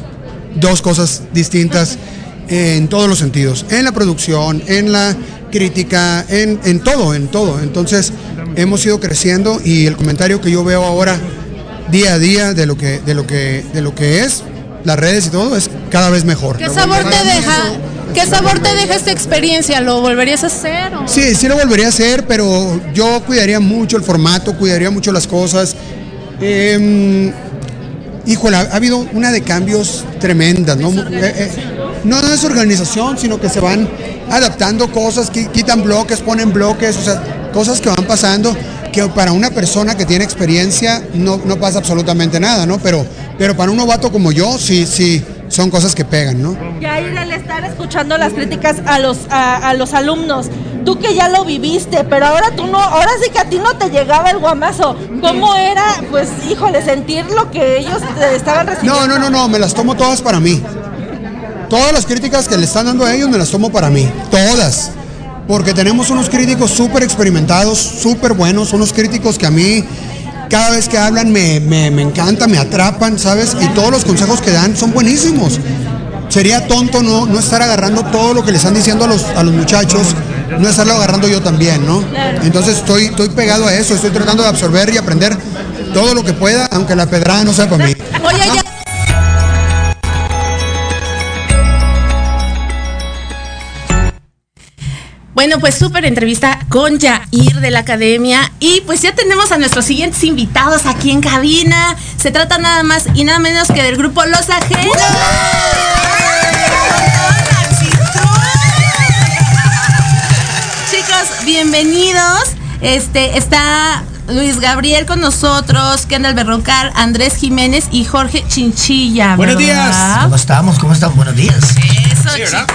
[SPEAKER 21] dos cosas distintas en todos los sentidos, en la producción, en la crítica, en, en todo, en todo. Entonces hemos ido creciendo y el comentario que yo veo ahora día a día de lo que, de lo que, de lo que es las redes y todo es cada vez mejor.
[SPEAKER 3] ¿Qué sabor te deja? ¿Qué sabor te deja esta experiencia? ¿Lo volverías a hacer? o?
[SPEAKER 21] Sí, sí lo volvería a hacer, pero yo cuidaría mucho el formato, cuidaría mucho las cosas. Eh, híjole, ha, ha habido una de cambios tremendas, ¿no? Eh, eh, no, es organización, sino que se van adaptando cosas, qui- quitan bloques, ponen bloques, o sea, cosas que van pasando que para una persona que tiene experiencia no, no pasa absolutamente nada, ¿no? Pero, pero para un novato como yo, sí, sí, son cosas que pegan, ¿no?
[SPEAKER 20] Y ahí al estar escuchando las críticas a los, a, a los alumnos, tú que ya lo viviste, pero ahora tú no, ahora sí que a ti no te llegaba el guamazo. ¿Cómo era, pues, híjole, sentir lo que ellos estaban recibiendo?
[SPEAKER 21] No, no, no, no, me las tomo todas para mí. Todas las críticas que le están dando a ellos me las tomo para mí. Todas. Porque tenemos unos críticos súper experimentados, súper buenos, unos críticos que a mí cada vez que hablan me, me, me encanta, me atrapan, ¿sabes? Y todos los consejos que dan son buenísimos. sería tonto no, no estar agarrando todo lo que le están diciendo a los, a los muchachos, no estarlo agarrando yo también, ¿no? Entonces estoy, estoy pegado a eso, estoy tratando de absorber y aprender todo lo que pueda, aunque la pedrada no sea para mí.
[SPEAKER 3] Oye, ya. Bueno, pues súper entrevista con Jair de la Academia. Y pues ya tenemos a nuestros siguientes invitados aquí en cabina. Se trata nada más y nada menos que del grupo Los Ajenos. Chicos, bienvenidos. Este está Luis Gabriel con nosotros, Kendall Berrocal, Andrés Jiménez y Jorge Chinchilla. ¿verdad?
[SPEAKER 22] ¿Cómo estamos? ¿Cómo están? Buenos días.
[SPEAKER 3] Eso,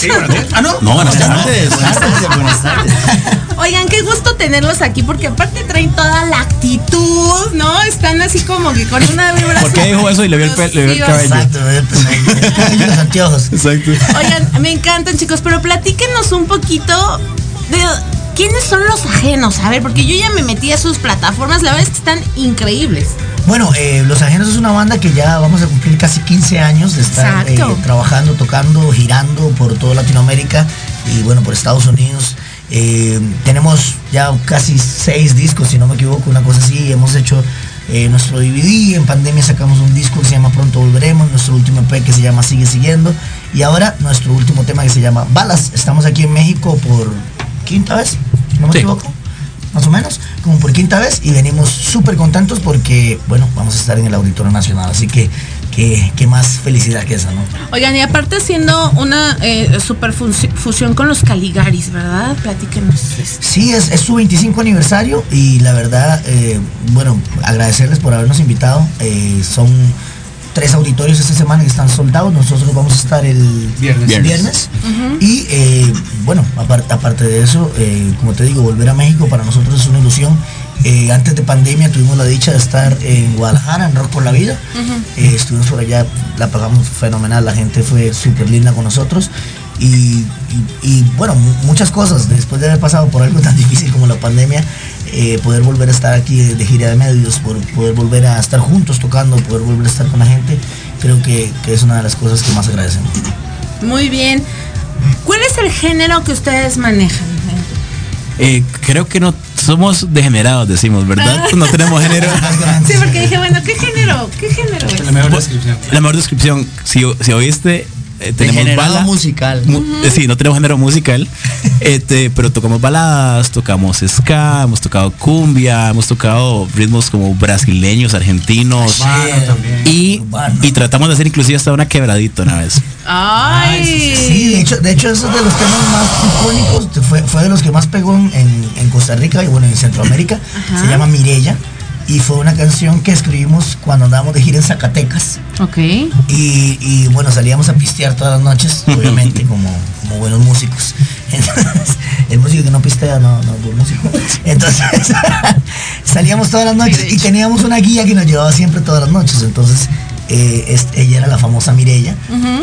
[SPEAKER 3] chicos.
[SPEAKER 22] Ah, no.
[SPEAKER 23] No, buenas tardes.
[SPEAKER 22] Buenas tardes, [laughs] buenas tardes.
[SPEAKER 3] Oigan, qué gusto tenerlos aquí porque aparte traen toda la actitud, ¿no? Están así como que con una vibra.
[SPEAKER 23] ¿Por qué dijo eso y le vio el, pe- le vio el cabello?
[SPEAKER 22] Exacto, me veo el [laughs] anteojos.
[SPEAKER 23] Exacto.
[SPEAKER 3] Oigan, me encantan, chicos, pero platíquenos un poquito de quiénes son los ajenos. A ver, porque yo ya me metí a sus plataformas, la verdad es que están increíbles.
[SPEAKER 22] Bueno, eh, Los Ajenos es una banda que ya vamos a cumplir casi 15 años de estar eh, trabajando, tocando, girando por toda Latinoamérica y bueno, por Estados Unidos. Eh, tenemos ya casi seis discos, si no me equivoco, una cosa así. Hemos hecho eh, nuestro DVD, en pandemia sacamos un disco que se llama Pronto Volveremos, nuestro último EP que se llama Sigue Siguiendo y ahora nuestro último tema que se llama Balas. Estamos aquí en México por quinta vez, si no me
[SPEAKER 23] Sí.
[SPEAKER 22] equivoco más o menos, como por quinta vez y venimos súper contentos porque, bueno, vamos a estar en el Auditorio Nacional, así que qué, qué más felicidad que esa, ¿no?
[SPEAKER 3] Oigan, y aparte haciendo una eh, super fusión con los Caligaris, ¿verdad? Platíquenos.
[SPEAKER 22] Sí, es, es su 25 aniversario y la verdad, eh, bueno, agradecerles por habernos invitado. Eh, son tres auditorios esta semana que están soldados. Nosotros vamos a estar el
[SPEAKER 13] Viernes.
[SPEAKER 22] viernes. Y eh, bueno, aparte, aparte de eso, eh, como te digo, volver a México para nosotros es una ilusión. Eh, antes de pandemia tuvimos la dicha de estar en Guadalajara, en Rock por la Vida. Eh, estuvimos por allá, la pagamos fenomenal, la gente fue súper linda con nosotros. Y, y- y, bueno, mu- muchas cosas, después de haber pasado por algo tan [laughs] difícil como la pandemia, eh, poder volver a estar aquí de, de gira de medios, por, poder volver a estar juntos tocando, poder volver a estar con la gente, creo que, que es una de las cosas que más agradecemos.
[SPEAKER 3] Muy bien. ¿Cuál es el género que ustedes manejan?
[SPEAKER 23] Eh, creo que no somos degenerados, decimos, ¿verdad? No tenemos género. [laughs]
[SPEAKER 3] Sí, porque dije, bueno, ¿qué género? ¿Qué género es?
[SPEAKER 13] La mejor descripción.
[SPEAKER 23] La mejor descripción, si, si oíste, eh, tenemos
[SPEAKER 22] Degenerado
[SPEAKER 23] bala-
[SPEAKER 22] musical.
[SPEAKER 23] mu- eh, sí, no tenemos género musical, [laughs] este, pero tocamos baladas, tocamos ska, hemos tocado cumbia, hemos tocado ritmos como brasileños, argentinos. Y, y tratamos de hacer inclusive hasta una quebradita una vez.
[SPEAKER 3] Ay.
[SPEAKER 22] Sí, de hecho, de hecho eso es de los temas más icónicos, fue, fue de los que más pegó en, en- en Costa Rica y bueno, en Centroamérica.
[SPEAKER 3] Ajá.
[SPEAKER 22] Se llama Mirella y fue una canción que escribimos cuando andábamos de gira en Zacatecas.
[SPEAKER 3] Ok.
[SPEAKER 22] Y, y, bueno, salíamos a pistear todas las noches, [laughs] obviamente, como, como buenos músicos. [laughs] Entonces, el músico que no pistea no, no es buen músico. Entonces, [laughs] salíamos todas las noches y teníamos una guía que nos llevaba siempre todas las noches. Entonces, eh, es- ella era la famosa Mirella.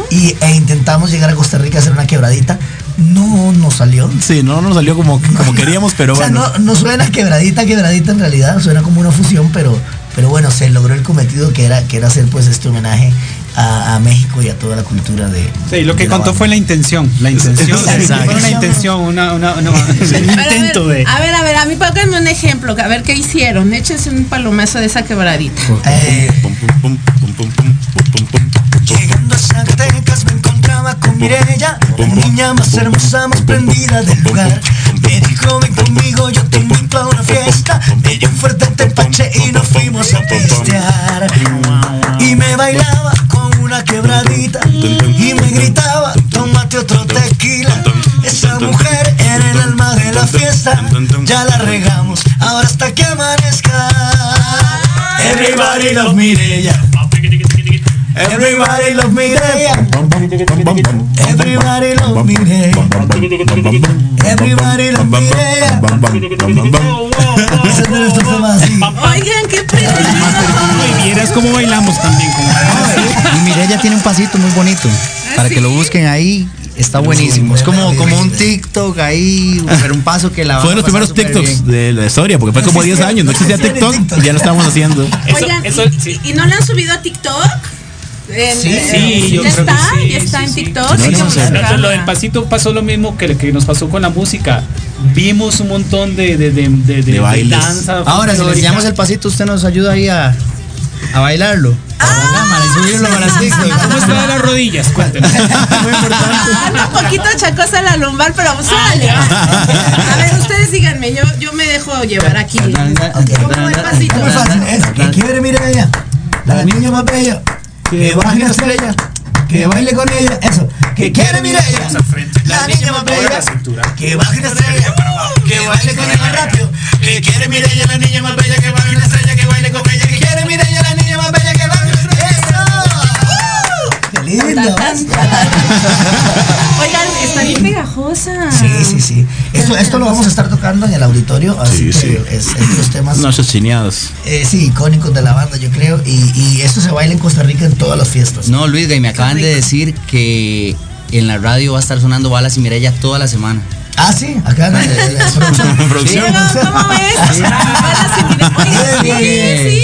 [SPEAKER 22] Y, e intentamos llegar a Costa Rica a hacer una quebradita. No nos salió.
[SPEAKER 23] Sí, no nos salió como, como queríamos, pero
[SPEAKER 22] o sea,
[SPEAKER 23] bueno.
[SPEAKER 22] no, no suena quebradita, quebradita en realidad, suena como una fusión, pero, pero bueno, se logró el cometido que era, que era hacer pues este homenaje a, a México y a toda la cultura de.
[SPEAKER 13] Sí, lo que
[SPEAKER 22] de
[SPEAKER 13] contó
[SPEAKER 22] banda.
[SPEAKER 13] fue la intención. La intención.
[SPEAKER 22] Exacto.
[SPEAKER 13] Fue una intención, una, una, una- un
[SPEAKER 3] A ver,
[SPEAKER 13] intento de.
[SPEAKER 3] A ver, a ver, a mí pónganme un ejemplo, a ver qué hicieron. Échense un palomazo de esa quebradita.
[SPEAKER 22] Eh, Mirella, la niña más hermosa, más prendida del lugar. Me dijo, ven conmigo, yo te invito a una fiesta. Me dio un fuerte tepache y nos fuimos a pistear. Y me bailaba con una quebradita y me gritaba, tómate otro tequila. Esa mujer era el alma de la fiesta, ya la regamos, ahora hasta que amanezca. Everybody love Mirella. Everybody love. Everybody love Mireya. Everybody love. Ese es de nuestros temas así.
[SPEAKER 3] Oigan, qué
[SPEAKER 13] Y vieras cómo bailamos también.
[SPEAKER 24] Y Mireya tiene un pasito muy bonito. Para que lo busquen ahí. Está buenísimo. Es como, como un TikTok ahí, pero un paso que la
[SPEAKER 23] Fue de los primeros TikToks de la historia, porque fue como 10 años, no existía TikTok, ya lo estábamos haciendo.
[SPEAKER 3] Oigan, ¿y, y no le han subido a TikTok? En-
[SPEAKER 13] Sí,
[SPEAKER 3] eh,
[SPEAKER 13] sí, yo
[SPEAKER 3] ya
[SPEAKER 13] creo que
[SPEAKER 3] está,
[SPEAKER 13] sí,
[SPEAKER 3] ya está
[SPEAKER 13] sí,
[SPEAKER 3] en
[SPEAKER 13] sí.
[SPEAKER 3] TikTok.
[SPEAKER 13] No,
[SPEAKER 3] sí,
[SPEAKER 13] no,
[SPEAKER 3] vamos a
[SPEAKER 13] no,
[SPEAKER 3] buscarla.
[SPEAKER 13] lo del pasito pasó lo mismo que, que nos pasó con la música. Vimos un montón de, de, de, de, de- de
[SPEAKER 24] bailes.
[SPEAKER 13] danza.
[SPEAKER 24] Ahora, si le enseñamos el pasito, usted nos ayuda ahí a, a bailarlo. A la cámara y subirlo para TikTok. [laughs]
[SPEAKER 13] ¿Cómo está de las rodillas? Cuéntenos. [laughs]
[SPEAKER 3] Anda un poquito chacosa la lumbar, pero sale. A ver, ustedes díganme, yo, yo me dejo llevar aquí. ¿Cómo va el pasito?
[SPEAKER 22] Muy fácil, es que quiere Mireia, la niña más bella, que baje la estrella, que baile con ella, eso, que quiere Mireia, la niña más bella, que baje la estrella, que baile con ella. rápido, que quiere Mireia, la niña más bella, que baje la estrella, que baile con ella, que quiere Mireia, la niña más bella, que baje lindo! [laughs]
[SPEAKER 3] Oigan, está bien pegajosa.
[SPEAKER 22] Sí, sí, sí. Esto, esto lo vamos a estar tocando en el auditorio, así que es, es los temas
[SPEAKER 23] No, chineados.
[SPEAKER 22] eh, sí, icónicos de la banda, yo creo. Y, y esto se baila en Costa Rica en todas las fiestas.
[SPEAKER 24] No, Luis, y me acaban de decir que en la radio va a estar sonando Balas y Mireya toda la semana.
[SPEAKER 22] Ah, sí, acá en el- en [laughs] producción.
[SPEAKER 3] Sí, sí.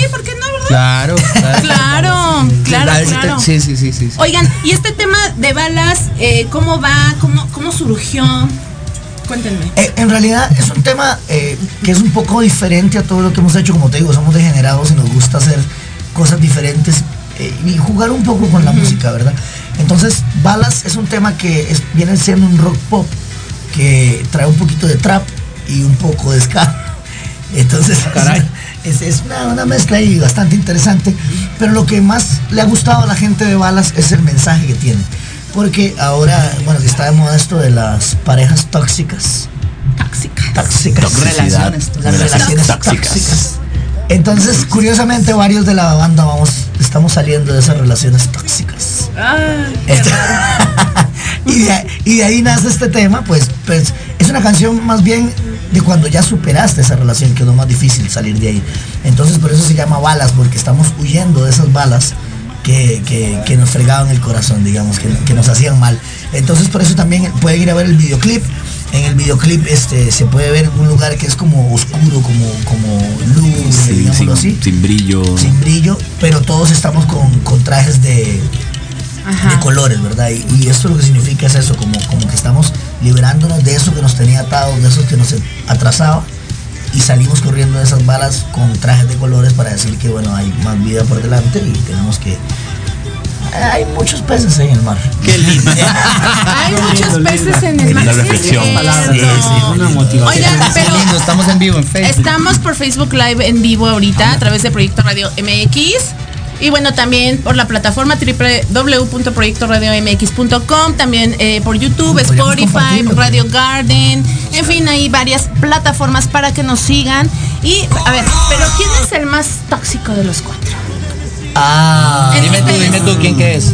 [SPEAKER 24] Claro, claro.
[SPEAKER 3] Claro, claro.
[SPEAKER 24] Sí, sí, sí, sí. sí.
[SPEAKER 3] Oigan, y este tema de balas, eh, ¿cómo va? ¿Cómo, ¿Cómo surgió? Cuéntenme.
[SPEAKER 22] Eh, en realidad es un tema eh, que es un poco diferente a todo lo que hemos hecho. Como te digo, somos degenerados y nos gusta hacer cosas diferentes eh, y jugar un poco con la música, ¿verdad? Entonces, Balas es un tema que es- viene siendo un rock pop que trae un poquito de trap y un poco de ska. [laughs] Entonces, es, es una, una mezcla ahí bastante interesante. Pero lo que más le ha gustado a la gente de Balas es el mensaje que tiene. Porque ahora, bueno, que está de moda esto de las parejas tóxicas.
[SPEAKER 3] Tóxicas.
[SPEAKER 22] Tóxicas.
[SPEAKER 24] Toxicidad.
[SPEAKER 22] Las relaciones tóxicas. Entonces, curiosamente, varios de la banda vamos, estamos saliendo de esas relaciones tóxicas. Este- [laughs] y, de, ahí- y de ahí nace este tema, pues, pues es una canción más bien de cuando ya superaste esa relación, que es lo más difícil salir de ahí. Entonces por eso se llama balas, porque estamos huyendo de esas balas que, que- que nos fregaban el corazón, digamos, que, que nos hacían mal. Entonces por eso también pueden ir a ver el videoclip. En el videoclip este, se puede ver un lugar que es como oscuro, como, como luz,
[SPEAKER 23] Sí,
[SPEAKER 22] digámoslo
[SPEAKER 23] sin,
[SPEAKER 22] así
[SPEAKER 23] sin brillo.
[SPEAKER 22] sin brillo, pero todos estamos con, con trajes de, de colores, ¿verdad? Y, y esto lo que significa es eso, como, como que estamos liberándonos de eso que nos tenía atados, de eso que nos atrasaba, y salimos corriendo de esas balas con trajes de colores para decir que, bueno, hay más vida por delante y tenemos que... Hay muchos peces ahí en el mar.
[SPEAKER 24] Qué lindo. [laughs]
[SPEAKER 3] Hay muchos peces en el mar.
[SPEAKER 23] Una reflexión.
[SPEAKER 3] cierto.
[SPEAKER 24] Sí, sí,
[SPEAKER 13] Una motivación.
[SPEAKER 3] Oigan,
[SPEAKER 24] Qué
[SPEAKER 3] pero
[SPEAKER 24] lindo, estamos en vivo en Facebook.
[SPEAKER 3] estamos por Facebook Live en vivo ahorita a través de Proyecto Radio MX. Y bueno, también por la plataforma www.proyectoradiomx.com, también eh, por YouTube, Spotify, Radio Garden, en fin, hay varias plataformas para que nos sigan. Y, a ver, pero ¿quién es el más tóxico de los cuatro?
[SPEAKER 22] Ah,
[SPEAKER 24] Dime tú, dime tú quién que es.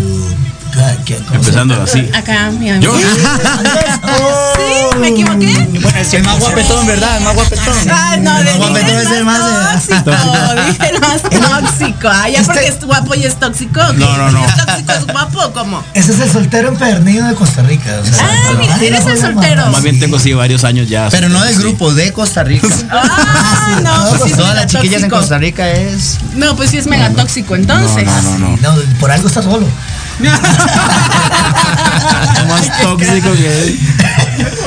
[SPEAKER 23] Empezando así.
[SPEAKER 3] Acá, mira.
[SPEAKER 23] Yo.
[SPEAKER 3] ¿Sí? [laughs] ¿Me equivoqué?
[SPEAKER 24] Bueno, es el más guapetón, ¿verdad? El más guapetón.
[SPEAKER 3] Ay, no,
[SPEAKER 24] el más guapetón es el
[SPEAKER 3] el
[SPEAKER 24] más.
[SPEAKER 3] tóxico. [laughs] Dije el más tóxico. Ah, ya
[SPEAKER 22] Este-
[SPEAKER 3] porque es guapo y es tóxico.
[SPEAKER 23] No, no, no.
[SPEAKER 3] ¿Es tóxico es guapo o cómo?
[SPEAKER 22] Ese es el soltero empedernido de Costa Rica. o sea,
[SPEAKER 3] Ah, mira, eres el soltero.
[SPEAKER 23] Más bien tengo sí varios años ya.
[SPEAKER 24] Pero no del grupo, de Costa Rica. [laughs]
[SPEAKER 3] Ah, no, pues
[SPEAKER 24] Todas
[SPEAKER 3] mega
[SPEAKER 24] las chiquillas en
[SPEAKER 3] tóxico.
[SPEAKER 24] Costa Rica es.
[SPEAKER 3] No, pues sí es mega tóxico entonces.
[SPEAKER 23] No, no, no.
[SPEAKER 22] No, por algo está solo. [laughs]
[SPEAKER 23] Más tóxico que
[SPEAKER 3] ver,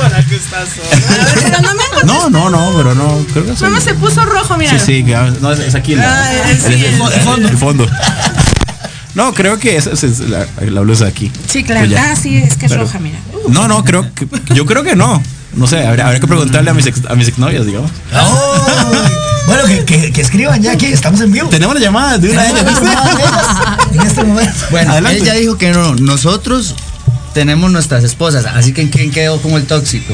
[SPEAKER 3] [laughs] pero no me
[SPEAKER 23] No, no, no, pero no. Creo que.
[SPEAKER 3] Mamá se puso rojo, mira.
[SPEAKER 23] Sí, sí, que, no, es, es aquí. la-
[SPEAKER 3] Ah, el- sí,
[SPEAKER 23] el,
[SPEAKER 3] el-
[SPEAKER 23] el fondo. el fondo. No, creo que esa es, la, la blusa de aquí.
[SPEAKER 3] Sí, claro.
[SPEAKER 23] Pues
[SPEAKER 3] ah, sí, es que es
[SPEAKER 23] Pero-
[SPEAKER 3] roja, mira.
[SPEAKER 23] No, no, creo que. Yo creo que no. No sé, habría, habría que preguntarle a mis, ex- a mis exnovias, digamos.
[SPEAKER 22] ¡Ay! Bueno, que, que, que escriban ya aquí, estamos en vivo.
[SPEAKER 23] Tenemos la llamada de una de ellas. [laughs]
[SPEAKER 22] en este momento.
[SPEAKER 24] Bueno,
[SPEAKER 23] Adelante.
[SPEAKER 24] él ya dijo que no. Nosotros tenemos nuestras esposas. Así que ¿quién quedó como el tóxico?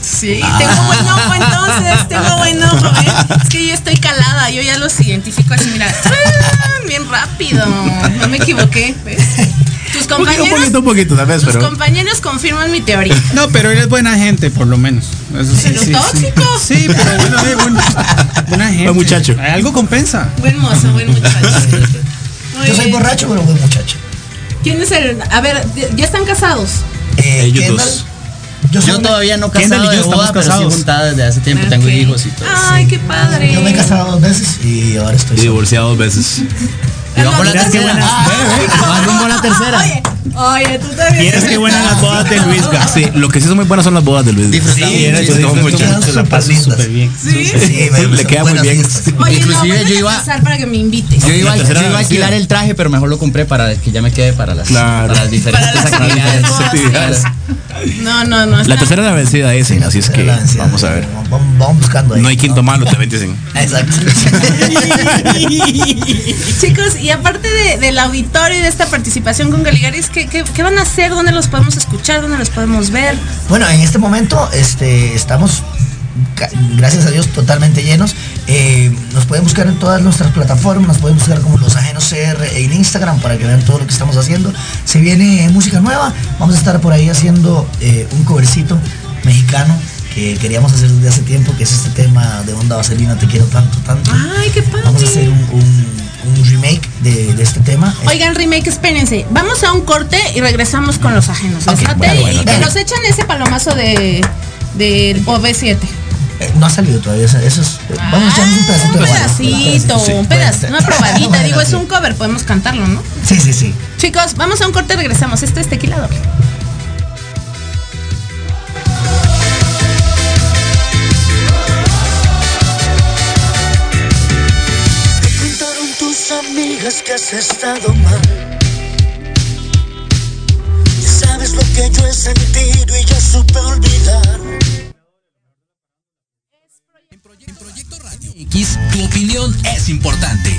[SPEAKER 3] Sí, tengo buen ojo entonces, tengo buen ojo, ¿eh? Es que yo estoy calada, yo ya los identifico así, mira, ¡ah! bien rápido, no me equivoqué, ¿ves? Tus compañeros,
[SPEAKER 23] un poquito, un poquito, tal vez,
[SPEAKER 3] tus
[SPEAKER 23] pero.
[SPEAKER 3] compañeros confirman mi teoría.
[SPEAKER 13] No, pero él es buena gente, por lo menos. Eso sí,
[SPEAKER 3] Pero
[SPEAKER 13] sí, sí.
[SPEAKER 3] tóxico.
[SPEAKER 13] Sí, pero bueno, eh, bueno, buena gente.
[SPEAKER 23] Buen muchacho.
[SPEAKER 13] Algo compensa.
[SPEAKER 3] Buen mozo, buen muchacho. [laughs] Muy
[SPEAKER 22] Yo soy
[SPEAKER 3] bien.
[SPEAKER 22] borracho, pero buen muchacho.
[SPEAKER 3] ¿Quién es el? A ver, ¿ya están casados?
[SPEAKER 22] Eh,
[SPEAKER 23] Ellos
[SPEAKER 22] Kendall,
[SPEAKER 23] dos.
[SPEAKER 22] Yo,
[SPEAKER 24] Yo todavía no
[SPEAKER 13] Kendall
[SPEAKER 24] casado
[SPEAKER 13] y yo
[SPEAKER 24] de
[SPEAKER 13] estamos
[SPEAKER 24] boda, pero sí juntada desde hace tiempo. Tengo
[SPEAKER 3] Ok.
[SPEAKER 24] hijos y todo.
[SPEAKER 3] Ay, qué padre.
[SPEAKER 22] Yo me he casado dos veces y ahora estoy
[SPEAKER 23] Y divorciado dos veces. [laughs]
[SPEAKER 24] Y va por la tercera.
[SPEAKER 23] buena-
[SPEAKER 24] Va rumbo a la tercera.
[SPEAKER 3] Oye, oye, tú también.
[SPEAKER 23] Vieras qué buenas las bodas de Luis. Sí, lo que sí son muy buenas son las bodas de Luis.
[SPEAKER 24] Disfrutamos
[SPEAKER 23] Sí, yo
[SPEAKER 24] disfrutamos
[SPEAKER 23] disfruto
[SPEAKER 24] mucho.
[SPEAKER 23] la paso súper bien.
[SPEAKER 3] Sí.
[SPEAKER 22] Sí,
[SPEAKER 23] Le queda muy bien.
[SPEAKER 3] Oye,
[SPEAKER 24] Inclusive
[SPEAKER 3] no,
[SPEAKER 24] yo iba-
[SPEAKER 3] a para que me invites.
[SPEAKER 24] Yo iba, a alquilar el traje, pero mejor lo compré para que ya me quede para las,
[SPEAKER 23] Claro.
[SPEAKER 24] para las diferentes
[SPEAKER 3] Para las
[SPEAKER 24] actividades.
[SPEAKER 3] actividades. No, no, no.
[SPEAKER 23] La tercera es la vencida dicen, así es que vamos a ver.
[SPEAKER 22] Vamos, buscando ahí.
[SPEAKER 23] No hay quinto malo, también dicen.
[SPEAKER 22] Exacto. [laughs]
[SPEAKER 3] Chicos, y aparte de- del auditorio y de esta participación con Galigaris, ¿qué, qué, qué van a hacer? ¿Dónde los podemos escuchar? ¿Dónde los podemos ver?
[SPEAKER 22] Bueno, en este momento este, estamos, gracias a Dios, totalmente llenos. Eh, nos pueden buscar en todas nuestras plataformas, nos pueden buscar como Los Ajenos CR en Instagram para que vean todo lo que estamos haciendo. Se viene música nueva, vamos a estar por ahí haciendo eh, un covercito mexicano que queríamos hacer desde hace tiempo, que es este tema de Onda Vaselina, Te quiero tanto, tanto.
[SPEAKER 3] Ay, qué padre.
[SPEAKER 22] Vamos a hacer un, un- un remake de, de este tema.
[SPEAKER 3] Oigan, remake, espérense. Vamos a un corte y regresamos con los ajenos. ¿les
[SPEAKER 22] Ok,
[SPEAKER 3] late?
[SPEAKER 22] bueno, bueno,
[SPEAKER 3] y que nos echan ese palomazo de del OV7.
[SPEAKER 22] Eh, no ha salido todavía, eso es... eh, vamos a echarnos un pedacito.
[SPEAKER 3] Un
[SPEAKER 22] de-
[SPEAKER 3] pedacito,
[SPEAKER 22] Sí,
[SPEAKER 3] un
[SPEAKER 22] puede
[SPEAKER 3] pedacito,
[SPEAKER 22] ser.
[SPEAKER 3] una probadita. [laughs]
[SPEAKER 22] Bueno,
[SPEAKER 3] Digo, es un cover, podemos cantarlo, ¿no?
[SPEAKER 22] Sí, sí, sí.
[SPEAKER 3] Chicos, vamos a un corte y regresamos. Esto es Tequila
[SPEAKER 25] amigas que has estado mal. Sabes lo que yo he sentido y ya supe olvidar.
[SPEAKER 1] X, tu opinión es importante.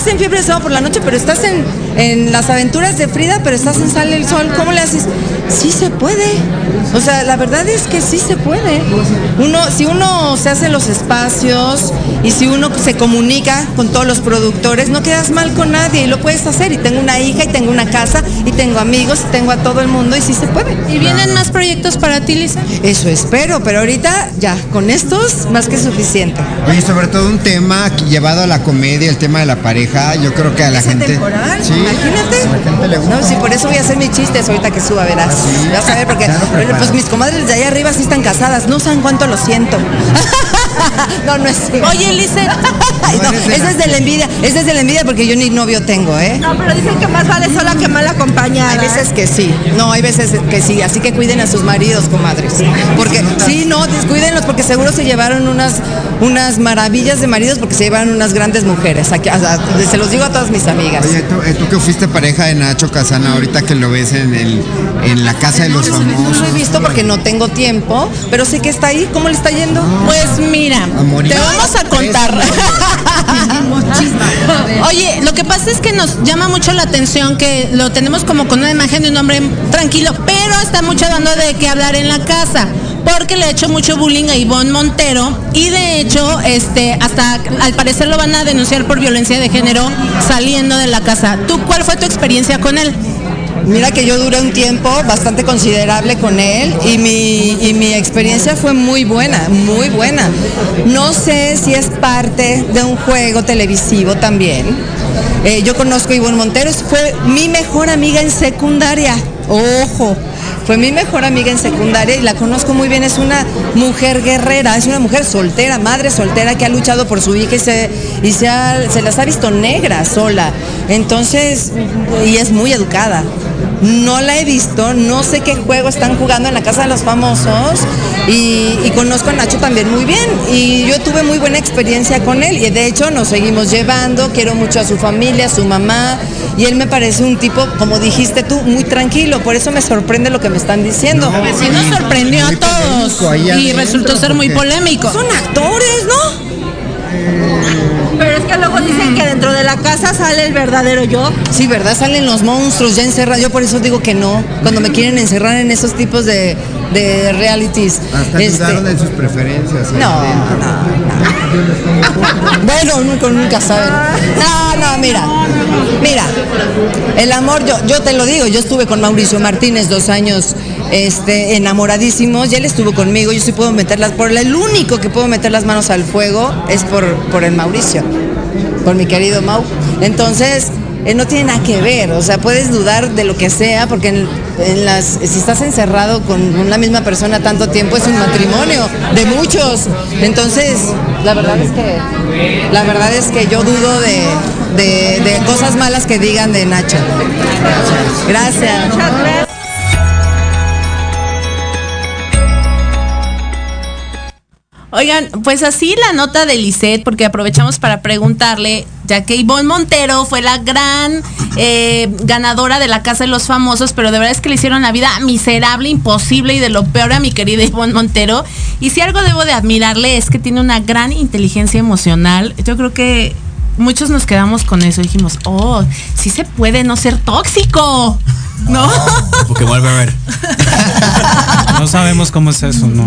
[SPEAKER 26] Estás en fiebre de sábado por la noche, pero estás en, en las aventuras de Frida, pero estás en Sale el Sol, ¿cómo le haces? Sí se puede. O sea, la verdad es que sí se puede. Uno, si uno se hace los espacios y si uno se comunica con todos los productores, no quedas mal con nadie y lo puedes hacer. Y tengo una hija y tengo una casa y tengo amigos y tengo a todo el mundo y sí se puede.
[SPEAKER 3] ¿Y vienen más proyectos para ti, Lisa?
[SPEAKER 26] Eso espero, pero ahorita ya, con estos más que suficiente.
[SPEAKER 27] Oye, sobre todo un tema llevado a la comedia, el tema de la pareja, yo creo que a la
[SPEAKER 26] ¿Es
[SPEAKER 27] gente.
[SPEAKER 26] temporal?
[SPEAKER 27] Sí.
[SPEAKER 26] Imagínate. No, sí, por eso voy a hacer mis chistes ahorita que suba, verás. Vas a ver, porque pero, pues mis comadres de allá arriba sí están casadas. No saben cuánto lo siento. [laughs] no, no es.
[SPEAKER 3] Oye,
[SPEAKER 26] No, es desde la envidia. Es desde la envidia porque yo ni novio tengo, ¿eh?
[SPEAKER 20] No, pero dicen que más vale sola que mal acompañada.
[SPEAKER 26] Hay veces que sí. No, hay veces que sí. Así que cuiden a sus maridos, comadres. Porque, sí, no, descuídenlos porque seguro se llevaron unas, unas maravillas de maridos porque se llevaron unas grandes mujeres. Aquí, se los digo a todas mis amigas.
[SPEAKER 27] Oye, tú, eh, tú que fuiste pareja de Nacho Casana, ahorita que lo ves en, el, en la casa de los
[SPEAKER 26] No
[SPEAKER 27] famosos.
[SPEAKER 26] lo he visto porque no tengo tiempo, pero sé que está ahí. ¿Cómo le está yendo?
[SPEAKER 3] Pues mira, te vamos a contar. [laughs] [laughs] Oye, lo que pasa es que nos llama mucho la atención que lo tenemos como con una imagen de un hombre tranquilo, pero está mucho dando de qué hablar en la casa. Porque le ha hecho mucho bullying a Ivonne Montero y de hecho, este, hasta al parecer lo van a denunciar por violencia de género saliendo de la casa. ¿Tú cuál fue tu experiencia con él?
[SPEAKER 26] Mira que yo duré un tiempo bastante considerable con él y mi, y mi experiencia fue muy buena, muy buena. No sé si es parte de un juego televisivo también. Eh, yo conozco a Ivonne Montero, fue mi mejor amiga en secundaria. Ojo, fue mi mejor amiga en secundaria y la conozco muy bien. Es una mujer guerrera, es una mujer soltera, madre soltera que ha luchado por su hija y se, se las ha visto negras sola. Entonces, y es muy educada. No la he visto, no sé qué juego están jugando en la casa de los famosos y, y conozco a Nacho también muy bien y yo tuve muy buena experiencia con él y de hecho nos seguimos llevando, quiero mucho a su familia, a su mamá y él me parece un tipo, como dijiste tú, muy tranquilo, por eso me sorprende lo que me están diciendo.
[SPEAKER 3] Pues sí nos sorprendió a todos y resultó ser muy polémico.
[SPEAKER 26] Son actores, ¿no?
[SPEAKER 20] Que luego dicen que dentro de la casa sale el verdadero yo.
[SPEAKER 26] Sí, ¿verdad? Salen los monstruos ya encerrados. Yo por eso digo que no. Cuando me quieren encerrar en esos tipos de, de realities.
[SPEAKER 27] Hasta
[SPEAKER 26] Este,
[SPEAKER 27] dudaron de sus preferencias. ahí
[SPEAKER 26] No,
[SPEAKER 27] adentro.
[SPEAKER 26] Bueno, nunca, nunca saben. No, no, mira. Mira, el amor, yo, yo te lo digo, yo estuve con Mauricio Martínez dos años este, enamoradísimos y él estuvo conmigo. Yo sí puedo meter las, por el único que puedo meter las manos al fuego es por, por el Mauricio, por mi querido Mau. Entonces, eh, no tiene nada que ver, o sea, puedes dudar de lo que sea, porque si estás encerrado con una misma persona tanto tiempo es un matrimonio de muchos. Entonces, la verdad es que, la verdad es que yo dudo de, de- de cosas malas que digan de Nacho. Gracias.
[SPEAKER 3] Oigan, pues así la nota de Lisette, porque aprovechamos para preguntarle, ya que Ivonne Montero fue la gran eh, ganadora de la Casa de los Famosos, pero de verdad es que le hicieron la vida miserable, imposible y de lo peor a mi querida Ivonne Montero. Y si algo debo de admirarle es que tiene una gran inteligencia emocional. Yo creo que muchos nos quedamos con eso. Dijimos, oh, sí se puede no ser tóxico. ¿No? [laughs]
[SPEAKER 23] Porque vuelve a ver. [laughs]
[SPEAKER 13] No sabemos cómo es eso, ¿no?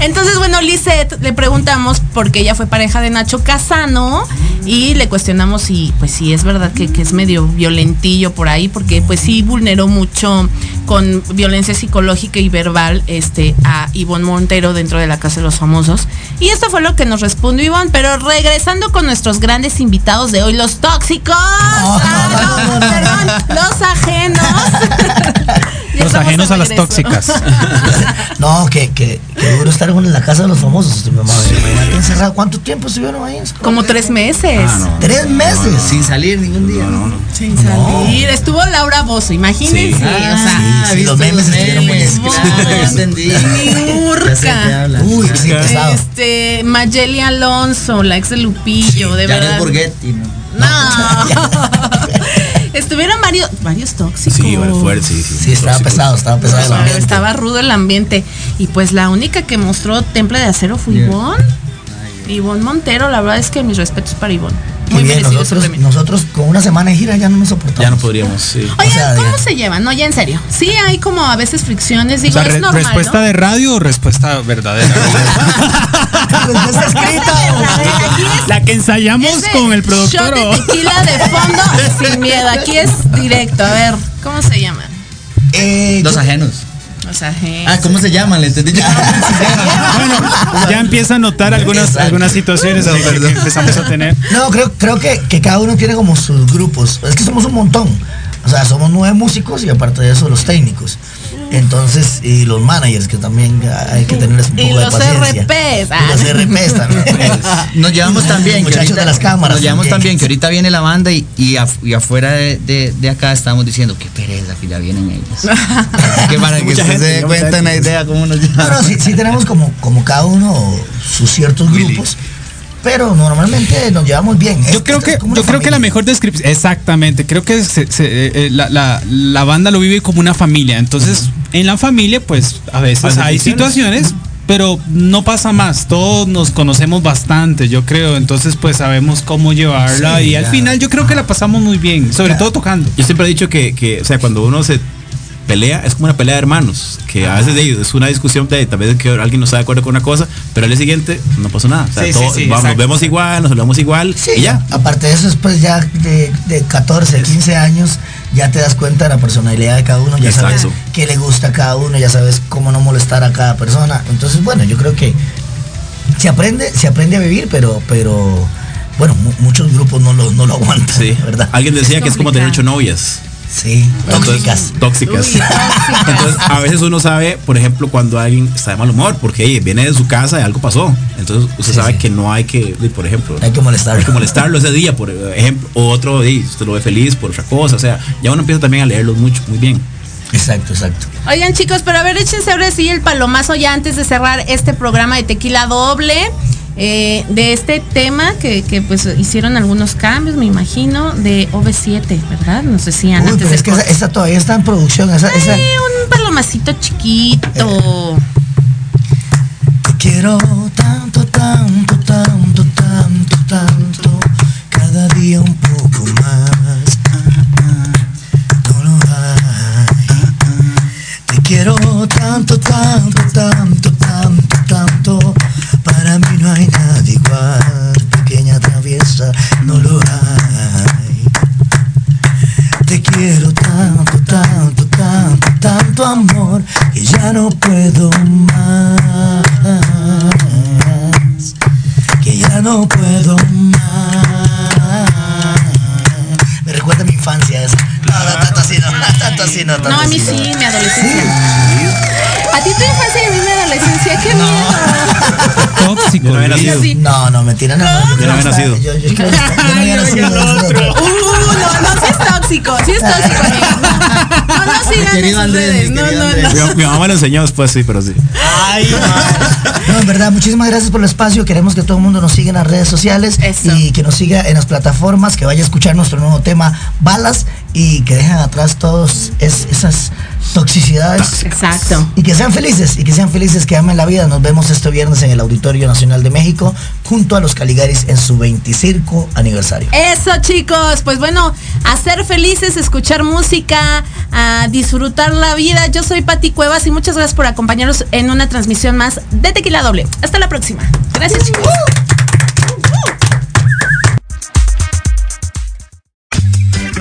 [SPEAKER 3] Entonces, bueno, Lisette le preguntamos porque ella fue pareja de Nacho Casano y le cuestionamos si, pues sí, es verdad que, que es medio violentillo por ahí, porque pues sí vulneró mucho con violencia psicológica y verbal este, a Ivonne Montero dentro de la Casa de los Famosos. Y esto fue lo que nos respondió Ivonne, pero regresando con nuestros grandes invitados de hoy, los tóxicos. Ah, no, perdón, los ajenos. [laughs]
[SPEAKER 13] Los ajenos a las tóxicas. [laughs]
[SPEAKER 22] No, que, que, que duro estar en la casa de los famosos. mi mamá. Imagínate encerrado. ¿Cuánto tiempo estuvieron ahí?
[SPEAKER 3] Como tres meses.
[SPEAKER 22] Ah, Tres meses.
[SPEAKER 24] Sin salir ningún día.
[SPEAKER 3] Sin salir. Estuvo Laura Bozo, imagínense.
[SPEAKER 24] Sí.
[SPEAKER 3] o sea,
[SPEAKER 24] Ah,
[SPEAKER 22] Sí, los memes estuvieron buenísimos.
[SPEAKER 24] Claro, ya entendí.
[SPEAKER 3] Mi
[SPEAKER 24] Ya sé de qué
[SPEAKER 3] Urca.
[SPEAKER 24] hablas.
[SPEAKER 22] Uy, sí, pesado.
[SPEAKER 3] Este, Mayeli Alonso, la ex de Lupillo, de
[SPEAKER 24] Janet
[SPEAKER 3] verdad.
[SPEAKER 24] Borghetti, ¿no?
[SPEAKER 3] No. [laughs] Estuvieron varios, varios tóxicos.
[SPEAKER 23] Sí, fuerte, sí, sí.
[SPEAKER 22] Sí, estaba pesado, estaba pesado el ambiente.
[SPEAKER 3] Estaba rudo el ambiente. Y pues la única que mostró temple de acero fue Ivonne. Ivonne Montero, la verdad es que mis respetos para Ivonne. Muy
[SPEAKER 22] bien, nosotros, con una semana de gira ya no nos soportamos.
[SPEAKER 23] Ya no podríamos, sí.
[SPEAKER 3] Oigan,
[SPEAKER 22] o sea,
[SPEAKER 3] ¿cómo se llevan? No, ya en serio. Sí, hay como a veces fricciones,
[SPEAKER 13] O
[SPEAKER 3] digo,
[SPEAKER 13] sea,
[SPEAKER 3] es
[SPEAKER 13] re-
[SPEAKER 3] normal,
[SPEAKER 13] respuesta
[SPEAKER 3] ¿no?
[SPEAKER 13] de radio o respuesta verdadera. [laughs]
[SPEAKER 22] Respuesta escrita.
[SPEAKER 13] La que ensayamos con el productor.
[SPEAKER 3] Shot de
[SPEAKER 13] o-
[SPEAKER 3] tequila de fondo [laughs] sin miedo. Aquí es directo. A ver, ¿cómo se llama?
[SPEAKER 22] Eh,
[SPEAKER 24] Dos
[SPEAKER 22] yo-
[SPEAKER 24] ajenos.
[SPEAKER 3] O sea, je-
[SPEAKER 24] Ah, ¿cómo se llaman? Le entendí yo.
[SPEAKER 13] ya empieza a notar algunas, algunas situaciones así que, que empezamos a tener.
[SPEAKER 22] No, creo, creo que, que cada uno tiene como sus grupos. Es que somos un montón. O sea, somos nueve músicos y aparte de eso los técnicos. Entonces, y los managers, que también hay que tenerles un [laughs]
[SPEAKER 3] Y
[SPEAKER 22] poco de
[SPEAKER 3] los
[SPEAKER 22] paciencia.
[SPEAKER 3] RPs.
[SPEAKER 22] Y los RPs también. [laughs]
[SPEAKER 24] Nos llevamos tan bien. que
[SPEAKER 22] Muchachos
[SPEAKER 24] ahorita-
[SPEAKER 22] de las cámaras.
[SPEAKER 24] Nos llevamos
[SPEAKER 22] también.
[SPEAKER 24] tan bien que ahorita viene la banda y, y, af- y afuera de, de- de acá estamos diciendo qué pereza que ya vienen ellos. [laughs] que para que usted se dé
[SPEAKER 23] mucha
[SPEAKER 24] cuenta una idea cómo nos
[SPEAKER 22] No,
[SPEAKER 24] llevamos.
[SPEAKER 22] no, sí, sí tenemos como, como cada uno sus ciertos grupos. Pero normalmente nos llevamos bien.
[SPEAKER 13] Yo creo que yo creo que la mejor descripción exactamente creo que se- se- eh, eh, la, la- la banda lo vive como una familia. Entonces en la familia pues a veces
[SPEAKER 23] Hay
[SPEAKER 13] situaciones pero no pasa más. Todos nos conocemos bastante yo creo. Entonces pues sabemos cómo llevarla
[SPEAKER 23] Sí,
[SPEAKER 13] y al final yo creo que la pasamos muy bien sobre todo tocando.
[SPEAKER 23] Yo siempre he dicho que, que, o sea, cuando uno se pelea, es como una pelea de hermanos, que a veces de ellos es una discusión de tal vez que alguien no está de acuerdo con una cosa, pero al día siguiente no pasó nada. O sea,
[SPEAKER 13] Sí,
[SPEAKER 23] todo-
[SPEAKER 13] sí, sí,
[SPEAKER 23] vamos, nos vemos igual, nos hablamos igual
[SPEAKER 22] Sí,
[SPEAKER 23] y ya.
[SPEAKER 22] Aparte de eso, después ya de, de 14, 15 años, ya te das cuenta de la personalidad de cada uno, ya sabes qué le gusta a cada uno, ya sabes cómo no molestar a cada persona. Entonces, bueno, yo creo que se aprende, se aprende a vivir, pero, pero bueno, mu- muchos grupos no lo, no lo aguantan,
[SPEAKER 23] Sí.
[SPEAKER 22] ¿verdad?
[SPEAKER 23] Alguien decía que es como tener ocho novias.
[SPEAKER 22] Sí, tóxicas.
[SPEAKER 23] Tóxicas. Entonces, a veces uno sabe, por ejemplo, cuando alguien está de mal humor, porque viene de su casa y algo pasó. Entonces, usted
[SPEAKER 22] Sí,
[SPEAKER 23] sabe
[SPEAKER 22] sí.
[SPEAKER 23] que no hay que, por ejemplo,
[SPEAKER 22] Hay que molestarlo.
[SPEAKER 23] hay que molestarlo ese día, por ejemplo, o otro día, usted lo ve feliz por otra cosa. O sea, ya uno empieza también a leerlos mucho, muy bien.
[SPEAKER 22] Exacto, exacto.
[SPEAKER 3] Oigan chicos, pero a ver, échense ahora sí el palomazo ya antes de cerrar este programa de tequila doble. Eh, de este tema que, que, pues hicieron algunos cambios, me imagino, de OV7, ¿verdad? No sé si
[SPEAKER 22] Uy,
[SPEAKER 3] antes
[SPEAKER 22] pero es que esa, esa todavía está en producción. Esa,
[SPEAKER 3] un palomacito chiquito.
[SPEAKER 22] Te quiero tanto, tanto, tanto, tanto, tanto, cada día un poco más. Ah, ah, No lo hay. Te quiero tanto, tanto, tanto,
[SPEAKER 23] nacido.
[SPEAKER 22] No, no, mentira, no. no,
[SPEAKER 23] Yo no había nacido.
[SPEAKER 22] Yo, yo, yo, yo no había nacido.
[SPEAKER 3] Uh, no, no, sí es tóxico, sí es tóxico. [laughs] No, no sigan
[SPEAKER 24] querido Andrés,
[SPEAKER 3] No,
[SPEAKER 24] querido
[SPEAKER 3] no, no.
[SPEAKER 23] Mi, mi mamá lo enseñó después, sí, pero sí.
[SPEAKER 22] No, en verdad, muchísimas gracias por el espacio. Queremos que todo el mundo nos siga en las redes sociales
[SPEAKER 3] Eso.
[SPEAKER 22] y que nos siga en las plataformas, que vaya a escuchar nuestro nuevo tema Balas y que dejen atrás todas esas toxicidades.
[SPEAKER 3] Exacto.
[SPEAKER 22] Y que sean felices, y que sean felices, que amen la vida. Nos vemos este viernes en el Auditorio Nacional de México junto a los Caligaris en su 25 aniversario.
[SPEAKER 3] Eso chicos, pues bueno, a ser felices, escuchar música, a disfrutar la vida. Yo soy Pati Cuevas y muchas gracias por acompañarnos en una transmisión más de Tequila Doble. Hasta la próxima. Gracias chicos.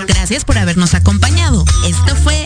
[SPEAKER 3] Gracias por habernos acompañado. Esto fue